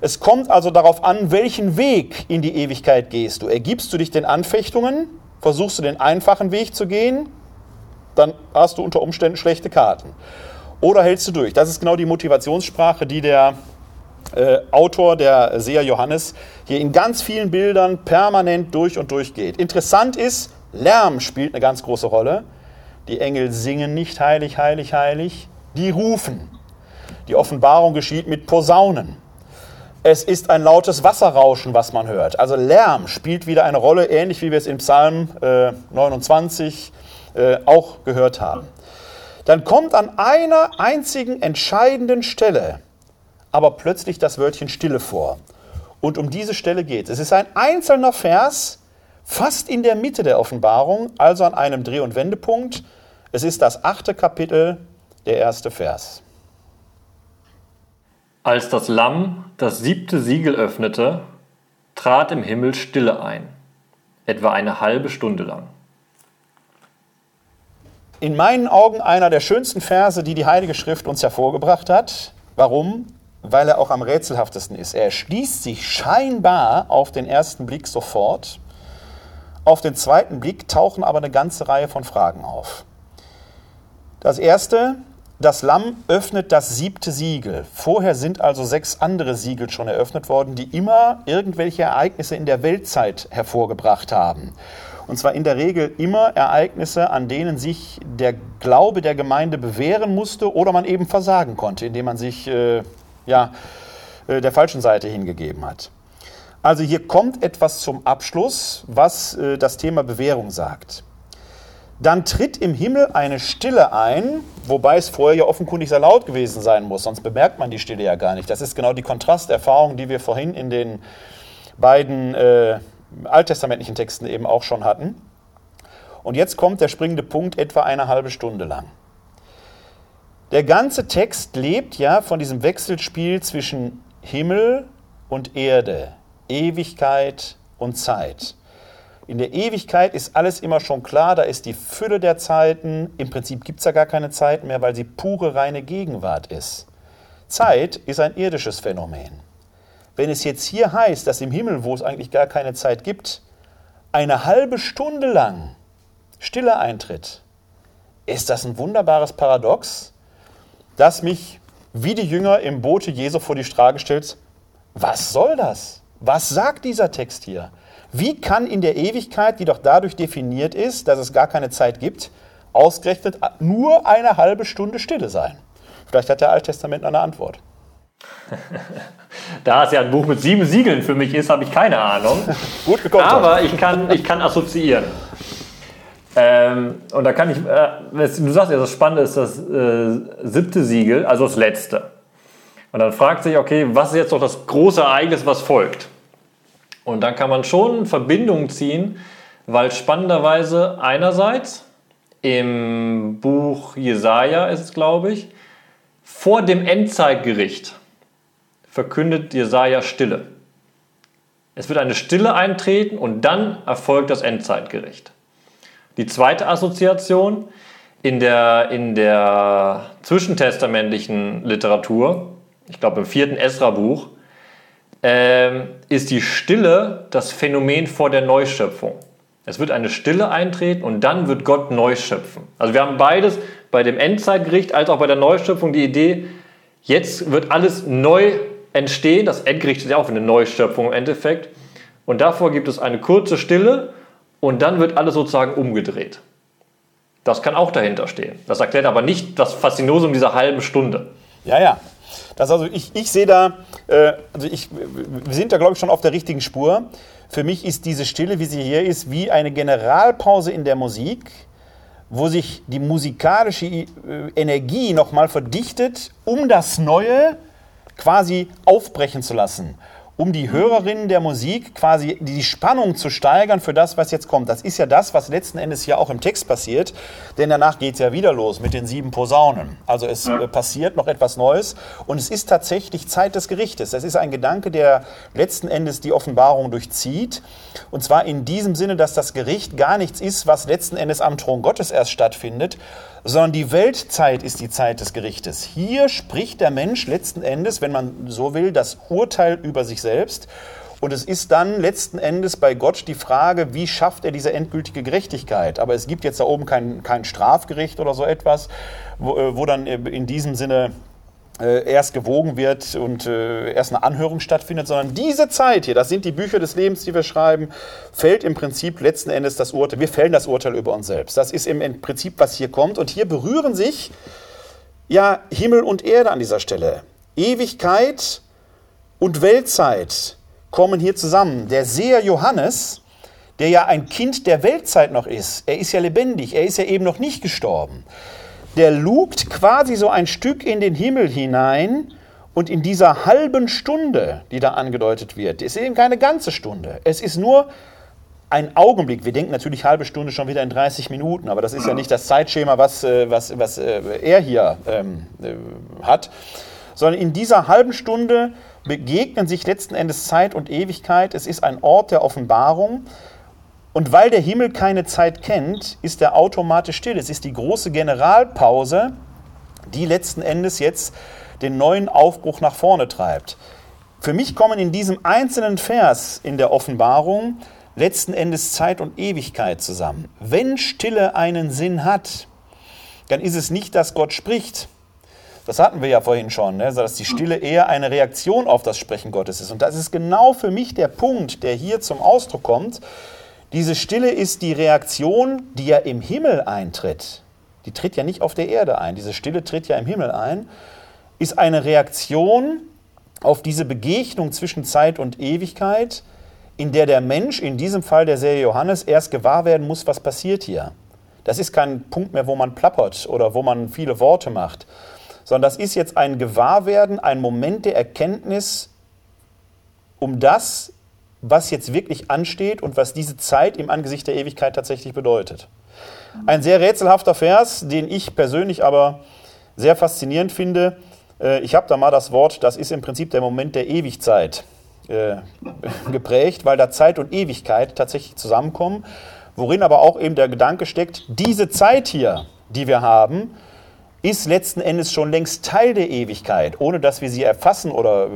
Es kommt also darauf an, welchen Weg in die Ewigkeit gehst du. Ergibst du dich den Anfechtungen, versuchst du den einfachen Weg zu gehen, dann hast du unter Umständen schlechte Karten. Oder hältst du durch? Das ist genau die Motivationssprache, die der äh, Autor, der Seher Johannes, hier in ganz vielen Bildern permanent durch und durch geht. Interessant ist, Lärm spielt eine ganz große Rolle. Die Engel singen nicht heilig, heilig, heilig, die rufen. Die Offenbarung geschieht mit Posaunen. Es ist ein lautes Wasserrauschen, was man hört. Also Lärm spielt wieder eine Rolle, ähnlich wie wir es im Psalm äh, 29 äh, auch gehört haben. Dann kommt an einer einzigen entscheidenden Stelle aber plötzlich das Wörtchen Stille vor. Und um diese Stelle geht es. Es ist ein einzelner Vers, fast in der Mitte der Offenbarung, also an einem Dreh- und Wendepunkt. Es ist das achte Kapitel, der erste Vers. Als das Lamm das siebte Siegel öffnete, trat im Himmel Stille ein, etwa eine halbe Stunde lang. In meinen Augen einer der schönsten Verse, die die Heilige Schrift uns hervorgebracht hat. Warum? weil er auch am rätselhaftesten ist. Er schließt sich scheinbar auf den ersten Blick sofort. Auf den zweiten Blick tauchen aber eine ganze Reihe von Fragen auf. Das erste, das Lamm öffnet das siebte Siegel. Vorher sind also sechs andere Siegel schon eröffnet worden, die immer irgendwelche Ereignisse in der Weltzeit hervorgebracht haben. Und zwar in der Regel immer Ereignisse, an denen sich der Glaube der Gemeinde bewähren musste oder man eben versagen konnte, indem man sich äh, ja, äh, der falschen Seite hingegeben hat. Also hier kommt etwas zum Abschluss, was äh, das Thema Bewährung sagt. Dann tritt im Himmel eine Stille ein, wobei es vorher ja offenkundig sehr laut gewesen sein muss, sonst bemerkt man die Stille ja gar nicht. Das ist genau die Kontrasterfahrung, die wir vorhin in den beiden äh, alttestamentlichen Texten eben auch schon hatten. Und jetzt kommt der springende Punkt etwa eine halbe Stunde lang. Der ganze Text lebt ja von diesem Wechselspiel zwischen Himmel und Erde, Ewigkeit und Zeit. In der Ewigkeit ist alles immer schon klar, da ist die Fülle der Zeiten. Im Prinzip gibt es ja gar keine Zeit mehr, weil sie pure reine Gegenwart ist. Zeit ist ein irdisches Phänomen. Wenn es jetzt hier heißt, dass im Himmel, wo es eigentlich gar keine Zeit gibt, eine halbe Stunde lang Stille eintritt, ist das ein wunderbares Paradox, das mich wie die Jünger im Boote Jesu vor die Frage stellt, was soll das? Was sagt dieser Text hier? Wie kann in der Ewigkeit, die doch dadurch definiert ist, dass es gar keine Zeit gibt, ausgerechnet nur eine halbe Stunde Stille sein? Vielleicht hat der Alttestament eine Antwort. Da es ja ein Buch mit sieben Siegeln für mich ist, habe ich keine Ahnung. Gut gekommen. Aber ich kann, ich kann assoziieren. Ähm, und da kann ich, äh, du sagst ja, das Spannende ist das äh, siebte Siegel, also das letzte. Und dann fragt sich, okay, was ist jetzt noch das große Ereignis, was folgt? Und dann kann man schon Verbindungen ziehen, weil spannenderweise einerseits im Buch Jesaja ist es, glaube ich, vor dem Endzeitgericht verkündet Jesaja Stille. Es wird eine Stille eintreten und dann erfolgt das Endzeitgericht. Die zweite Assoziation in der, in der zwischentestamentlichen Literatur, ich glaube im vierten Esra-Buch, ähm, ist die Stille das Phänomen vor der Neuschöpfung. Es wird eine Stille eintreten und dann wird Gott neu schöpfen. Also wir haben beides bei dem Endzeitgericht als auch bei der Neuschöpfung die Idee, jetzt wird alles neu entstehen. Das Endgericht ist ja auch eine Neuschöpfung im Endeffekt. Und davor gibt es eine kurze Stille und dann wird alles sozusagen umgedreht. Das kann auch dahinter stehen. Das erklärt aber nicht das Faszinosum dieser halben Stunde. Ja, ja. Das also ich, ich sehe da, äh, also ich, wir sind da glaube ich schon auf der richtigen Spur. Für mich ist diese Stille, wie sie hier ist, wie eine Generalpause in der Musik, wo sich die musikalische äh, Energie nochmal verdichtet, um das Neue quasi aufbrechen zu lassen um die Hörerinnen der Musik quasi die Spannung zu steigern für das, was jetzt kommt. Das ist ja das, was letzten Endes hier auch im Text passiert, denn danach geht es ja wieder los mit den sieben Posaunen. Also es ja. Äh, passiert noch etwas Neues und es ist tatsächlich Zeit des Gerichtes. Das ist ein Gedanke, der letzten Endes die Offenbarung durchzieht und zwar in diesem Sinne, dass das Gericht gar nichts ist, was letzten Endes am Thron Gottes erst stattfindet, sondern die Weltzeit ist die Zeit des Gerichtes. Hier spricht der Mensch letzten Endes, wenn man so will, das Urteil über sich selbst. Und es ist dann letzten Endes bei Gott die Frage, wie schafft er diese endgültige Gerechtigkeit? Aber es gibt jetzt da oben kein, kein Strafgericht oder so etwas, wo, äh, wo dann in diesem Sinne äh, erst gewogen wird und äh, erst eine Anhörung stattfindet, sondern diese Zeit hier, das sind die Bücher des Lebens, die wir schreiben, fällt im Prinzip letzten Endes das Urteil. Wir fällen das Urteil über uns selbst. Das ist im Prinzip, was hier kommt. Und hier berühren sich ja Himmel und Erde an dieser Stelle. Ewigkeit und Weltzeit kommen hier zusammen. Der Seher Johannes, der ja ein Kind der Weltzeit noch ist, er ist ja lebendig, er ist ja eben noch nicht gestorben der lugt quasi so ein Stück in den Himmel hinein und in dieser halben Stunde, die da angedeutet wird, ist eben keine ganze Stunde. Es ist nur ein Augenblick. Wir denken natürlich halbe Stunde schon wieder in 30 Minuten, aber das ist ja nicht das Zeitschema, was, äh, was, was äh, er hier ähm, äh, hat, sondern in dieser halben Stunde begegnen sich letzten Endes Zeit und Ewigkeit. Es ist ein Ort der Offenbarung. Und weil der Himmel keine Zeit kennt, ist er automatisch still. Es ist die große Generalpause, die letzten Endes jetzt den neuen Aufbruch nach vorne treibt. Für mich kommen in diesem einzelnen Vers in der Offenbarung letzten Endes Zeit und Ewigkeit zusammen. Wenn Stille einen Sinn hat, dann ist es nicht, dass Gott spricht. Das hatten wir ja vorhin schon, ne? dass die Stille eher eine Reaktion auf das Sprechen Gottes ist. Und das ist genau für mich der Punkt, der hier zum Ausdruck kommt. Diese Stille ist die Reaktion, die ja im Himmel eintritt. Die tritt ja nicht auf der Erde ein. Diese Stille tritt ja im Himmel ein. Ist eine Reaktion auf diese Begegnung zwischen Zeit und Ewigkeit, in der der Mensch, in diesem Fall der Serie Johannes, erst gewahr werden muss, was passiert hier. Das ist kein Punkt mehr, wo man plappert oder wo man viele Worte macht, sondern das ist jetzt ein Gewahrwerden, ein Moment der Erkenntnis um das, was jetzt wirklich ansteht und was diese Zeit im Angesicht der Ewigkeit tatsächlich bedeutet. Ein sehr rätselhafter Vers, den ich persönlich aber sehr faszinierend finde. Äh, ich habe da mal das Wort, das ist im Prinzip der Moment der Ewigzeit äh, geprägt, weil da Zeit und Ewigkeit tatsächlich zusammenkommen, worin aber auch eben der Gedanke steckt, diese Zeit hier, die wir haben, ist letzten Endes schon längst Teil der Ewigkeit, ohne dass wir sie erfassen oder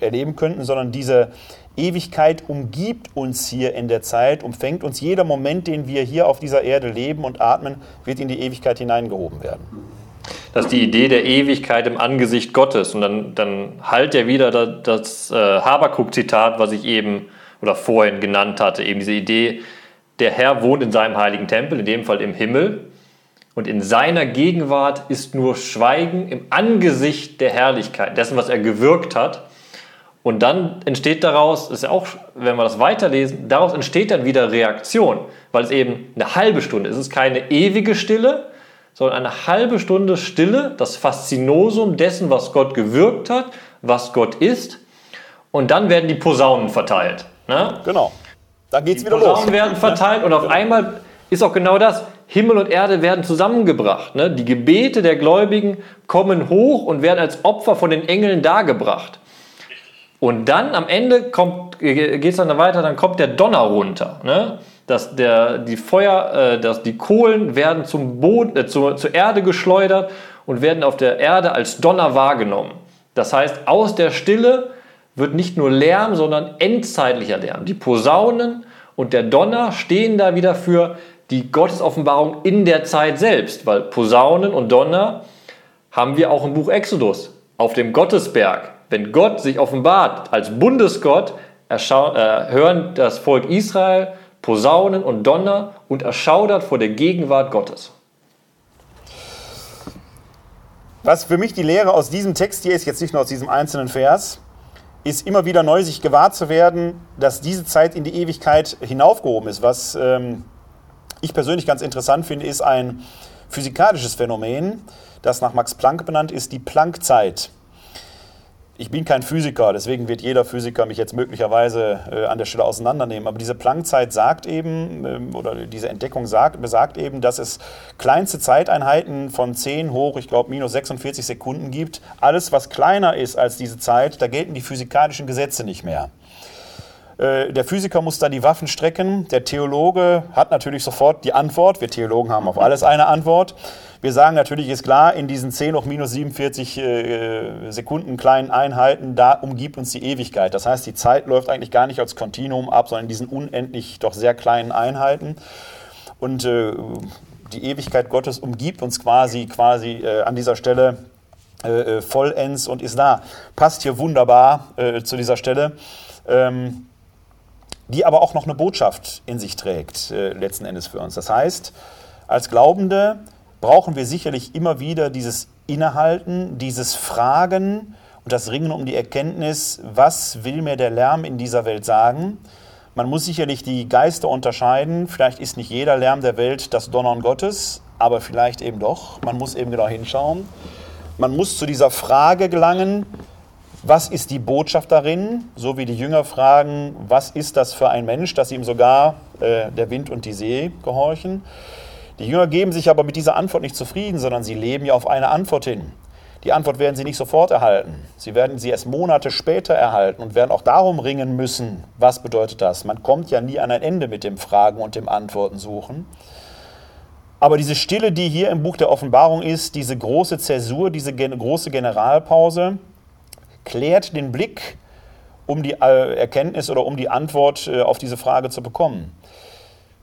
äh, erleben könnten, sondern diese Ewigkeit umgibt uns hier in der Zeit, umfängt uns. Jeder Moment, den wir hier auf dieser Erde leben und atmen, wird in die Ewigkeit hineingehoben werden. Das ist die Idee der Ewigkeit im Angesicht Gottes. Und dann, dann halt er wieder das, das äh, Habakuk-Zitat, was ich eben oder vorhin genannt hatte, eben diese Idee, der Herr wohnt in seinem heiligen Tempel, in dem Fall im Himmel. Und in seiner Gegenwart ist nur Schweigen im Angesicht der Herrlichkeit, dessen, was er gewirkt hat. Und dann entsteht daraus, ist ja auch, wenn wir das weiterlesen, daraus entsteht dann wieder Reaktion, weil es eben eine halbe Stunde ist. Es ist keine ewige Stille, sondern eine halbe Stunde Stille, das Faszinosum dessen, was Gott gewirkt hat, was Gott ist. Und dann werden die Posaunen verteilt. Ne? Genau. Dann geht es wieder Posaunen los. Posaunen werden verteilt und auf einmal ist auch genau das. Himmel und Erde werden zusammengebracht. Ne? Die Gebete der Gläubigen kommen hoch und werden als Opfer von den Engeln dargebracht. Und dann am Ende geht es dann weiter, dann kommt der Donner runter. Ne? Dass der, die Feuer, äh, dass die Kohlen werden zum Boden, äh, zur, zur Erde geschleudert und werden auf der Erde als Donner wahrgenommen. Das heißt, aus der Stille wird nicht nur Lärm, sondern endzeitlicher Lärm. Die Posaunen und der Donner stehen da wieder für die Gottesoffenbarung in der Zeit selbst, weil Posaunen und Donner haben wir auch im Buch Exodus auf dem Gottesberg. Wenn Gott sich offenbart als Bundesgott, äh, hören das Volk Israel Posaunen und Donner und erschaudert vor der Gegenwart Gottes. Was für mich die Lehre aus diesem Text hier ist, jetzt nicht nur aus diesem einzelnen Vers, ist immer wieder neu sich gewahr zu werden, dass diese Zeit in die Ewigkeit hinaufgehoben ist. Was ähm, ich persönlich ganz interessant finde, ist ein physikalisches Phänomen, das nach Max Planck benannt ist, die Planckzeit. Ich bin kein Physiker, deswegen wird jeder Physiker mich jetzt möglicherweise äh, an der Stelle auseinandernehmen. Aber diese Planckzeit sagt eben, ähm, oder diese Entdeckung sagt, besagt eben, dass es kleinste Zeiteinheiten von 10 hoch, ich glaube, minus 46 Sekunden gibt. Alles, was kleiner ist als diese Zeit, da gelten die physikalischen Gesetze nicht mehr. Äh, der Physiker muss da die Waffen strecken. Der Theologe hat natürlich sofort die Antwort. Wir Theologen haben auf alles eine Antwort. Wir sagen natürlich, ist klar, in diesen 10 hoch minus 47 äh, Sekunden kleinen Einheiten, da umgibt uns die Ewigkeit. Das heißt, die Zeit läuft eigentlich gar nicht als Kontinuum ab, sondern in diesen unendlich doch sehr kleinen Einheiten. Und äh, die Ewigkeit Gottes umgibt uns quasi, quasi äh, an dieser Stelle äh, äh, vollends und ist da. Passt hier wunderbar zu dieser Stelle. Ähm, die aber auch noch eine Botschaft in sich trägt, äh, letzten Endes für uns. Das heißt, als Glaubende brauchen wir sicherlich immer wieder dieses Innehalten, dieses Fragen und das Ringen um die Erkenntnis, was will mir der Lärm in dieser Welt sagen. Man muss sicherlich die Geister unterscheiden. Vielleicht ist nicht jeder Lärm der Welt das Donnern Gottes, aber vielleicht eben doch. Man muss eben genau hinschauen. Man muss zu dieser Frage gelangen, was ist die Botschaft darin? So wie die Jünger fragen, was ist das für ein Mensch, dass ihm sogar äh, der Wind und die See gehorchen. Die Jünger geben sich aber mit dieser Antwort nicht zufrieden, sondern sie leben ja auf eine Antwort hin. Die Antwort werden sie nicht sofort erhalten. Sie werden sie erst Monate später erhalten und werden auch darum ringen müssen, was bedeutet das? Man kommt ja nie an ein Ende mit dem Fragen und dem Antworten suchen. Aber diese Stille, die hier im Buch der Offenbarung ist, diese große Zäsur, diese große Generalpause, klärt den Blick, um die äh, Erkenntnis oder um die Antwort äh, auf diese Frage zu bekommen.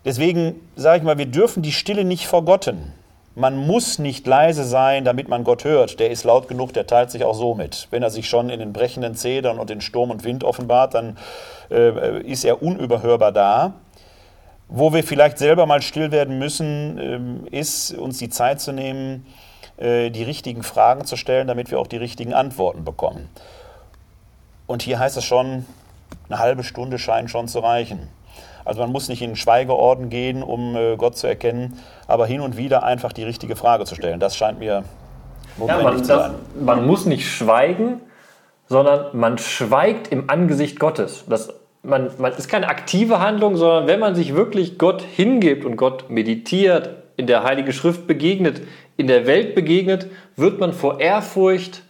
Deswegen sage ich mal, wir dürfen die Stille nicht vergotten. Man muss nicht leise sein, damit man Gott hört. Der ist laut genug, der teilt sich auch so mit. Wenn er sich schon in den brechenden Zedern und in Sturm und Wind offenbart, dann äh, ist er unüberhörbar da. Wo wir vielleicht selber mal still werden müssen, äh, ist uns die Zeit zu nehmen, äh, die richtigen Fragen zu stellen, damit wir auch die richtigen Antworten bekommen. Und hier heißt es schon, eine halbe Stunde scheint schon zu reichen. Also man muss nicht in den Schweigeorden gehen, um äh, Gott zu erkennen, aber hin und wieder einfach die richtige Frage zu stellen. Das scheint mir ja, man, das, man, muss nicht schweigen, sondern man schweigt im Angesicht Gottes. Das, man, man ist keine aktive Handlung, sondern wenn man sich wirklich Gott hingibt und Gott meditiert, in der Heiligen Schrift begegnet, in der Welt begegnet, wird man vor Ehrfurcht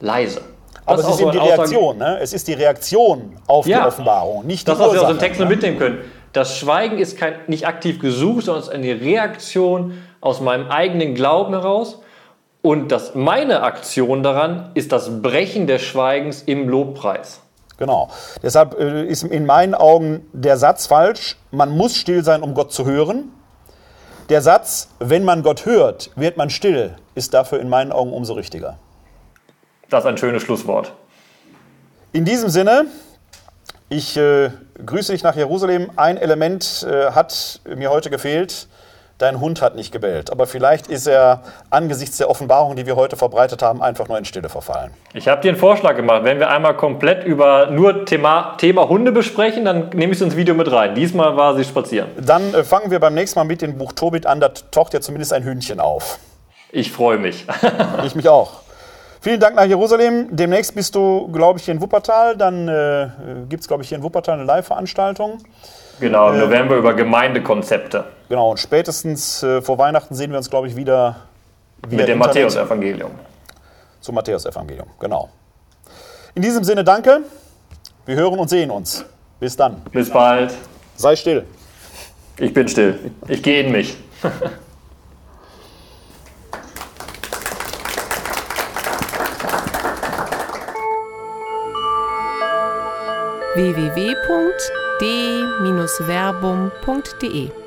leise. Aber es ist eben die Reaktion, ne? es ist die Reaktion auf ja, die Offenbarung, nicht die Das, was wir aus dem Text nur mitnehmen können. Das Schweigen ist kein, nicht aktiv gesucht, sondern es ist eine Reaktion aus meinem eigenen Glauben heraus. Und das, meine Aktion daran ist das Brechen des Schweigens im Lobpreis. Genau. Deshalb äh, ist in meinen Augen der Satz falsch, man muss still sein, um Gott zu hören. Der Satz, wenn man Gott hört, wird man still, ist dafür in meinen Augen umso richtiger. Das ist ein schönes Schlusswort. In diesem Sinne, ich äh, grüße dich nach Jerusalem. Ein Element äh, hat mir heute gefehlt. Dein Hund hat nicht gebellt. Aber vielleicht ist er angesichts der Offenbarung, die wir heute verbreitet haben, einfach nur in Stille verfallen. Ich habe dir einen Vorschlag gemacht. Wenn wir einmal komplett über nur Thema, Thema Hunde besprechen, dann nehme ich es ins Video mit rein. Diesmal war sie spazieren. Dann äh, fangen wir beim nächsten Mal mit dem Buch Tobit an. Da taucht ja zumindest ein Hühnchen auf. Ich freue mich. ich mich auch. Vielen Dank nach Jerusalem. Demnächst bist du, glaube ich, hier in Wuppertal. Dann äh, gibt es, glaube ich, hier in Wuppertal eine Live-Veranstaltung. Genau, im äh, November über Gemeindekonzepte. Genau, und spätestens äh, vor Weihnachten sehen wir uns, glaube ich, wieder. Mit dem Matthäus-Evangelium. Zum Matthäus-Evangelium, genau. In diesem Sinne, danke. Wir hören und sehen uns. Bis dann. Bis bald. Sei still. Ich bin still. Ich gehe in mich. www.d-verbum.de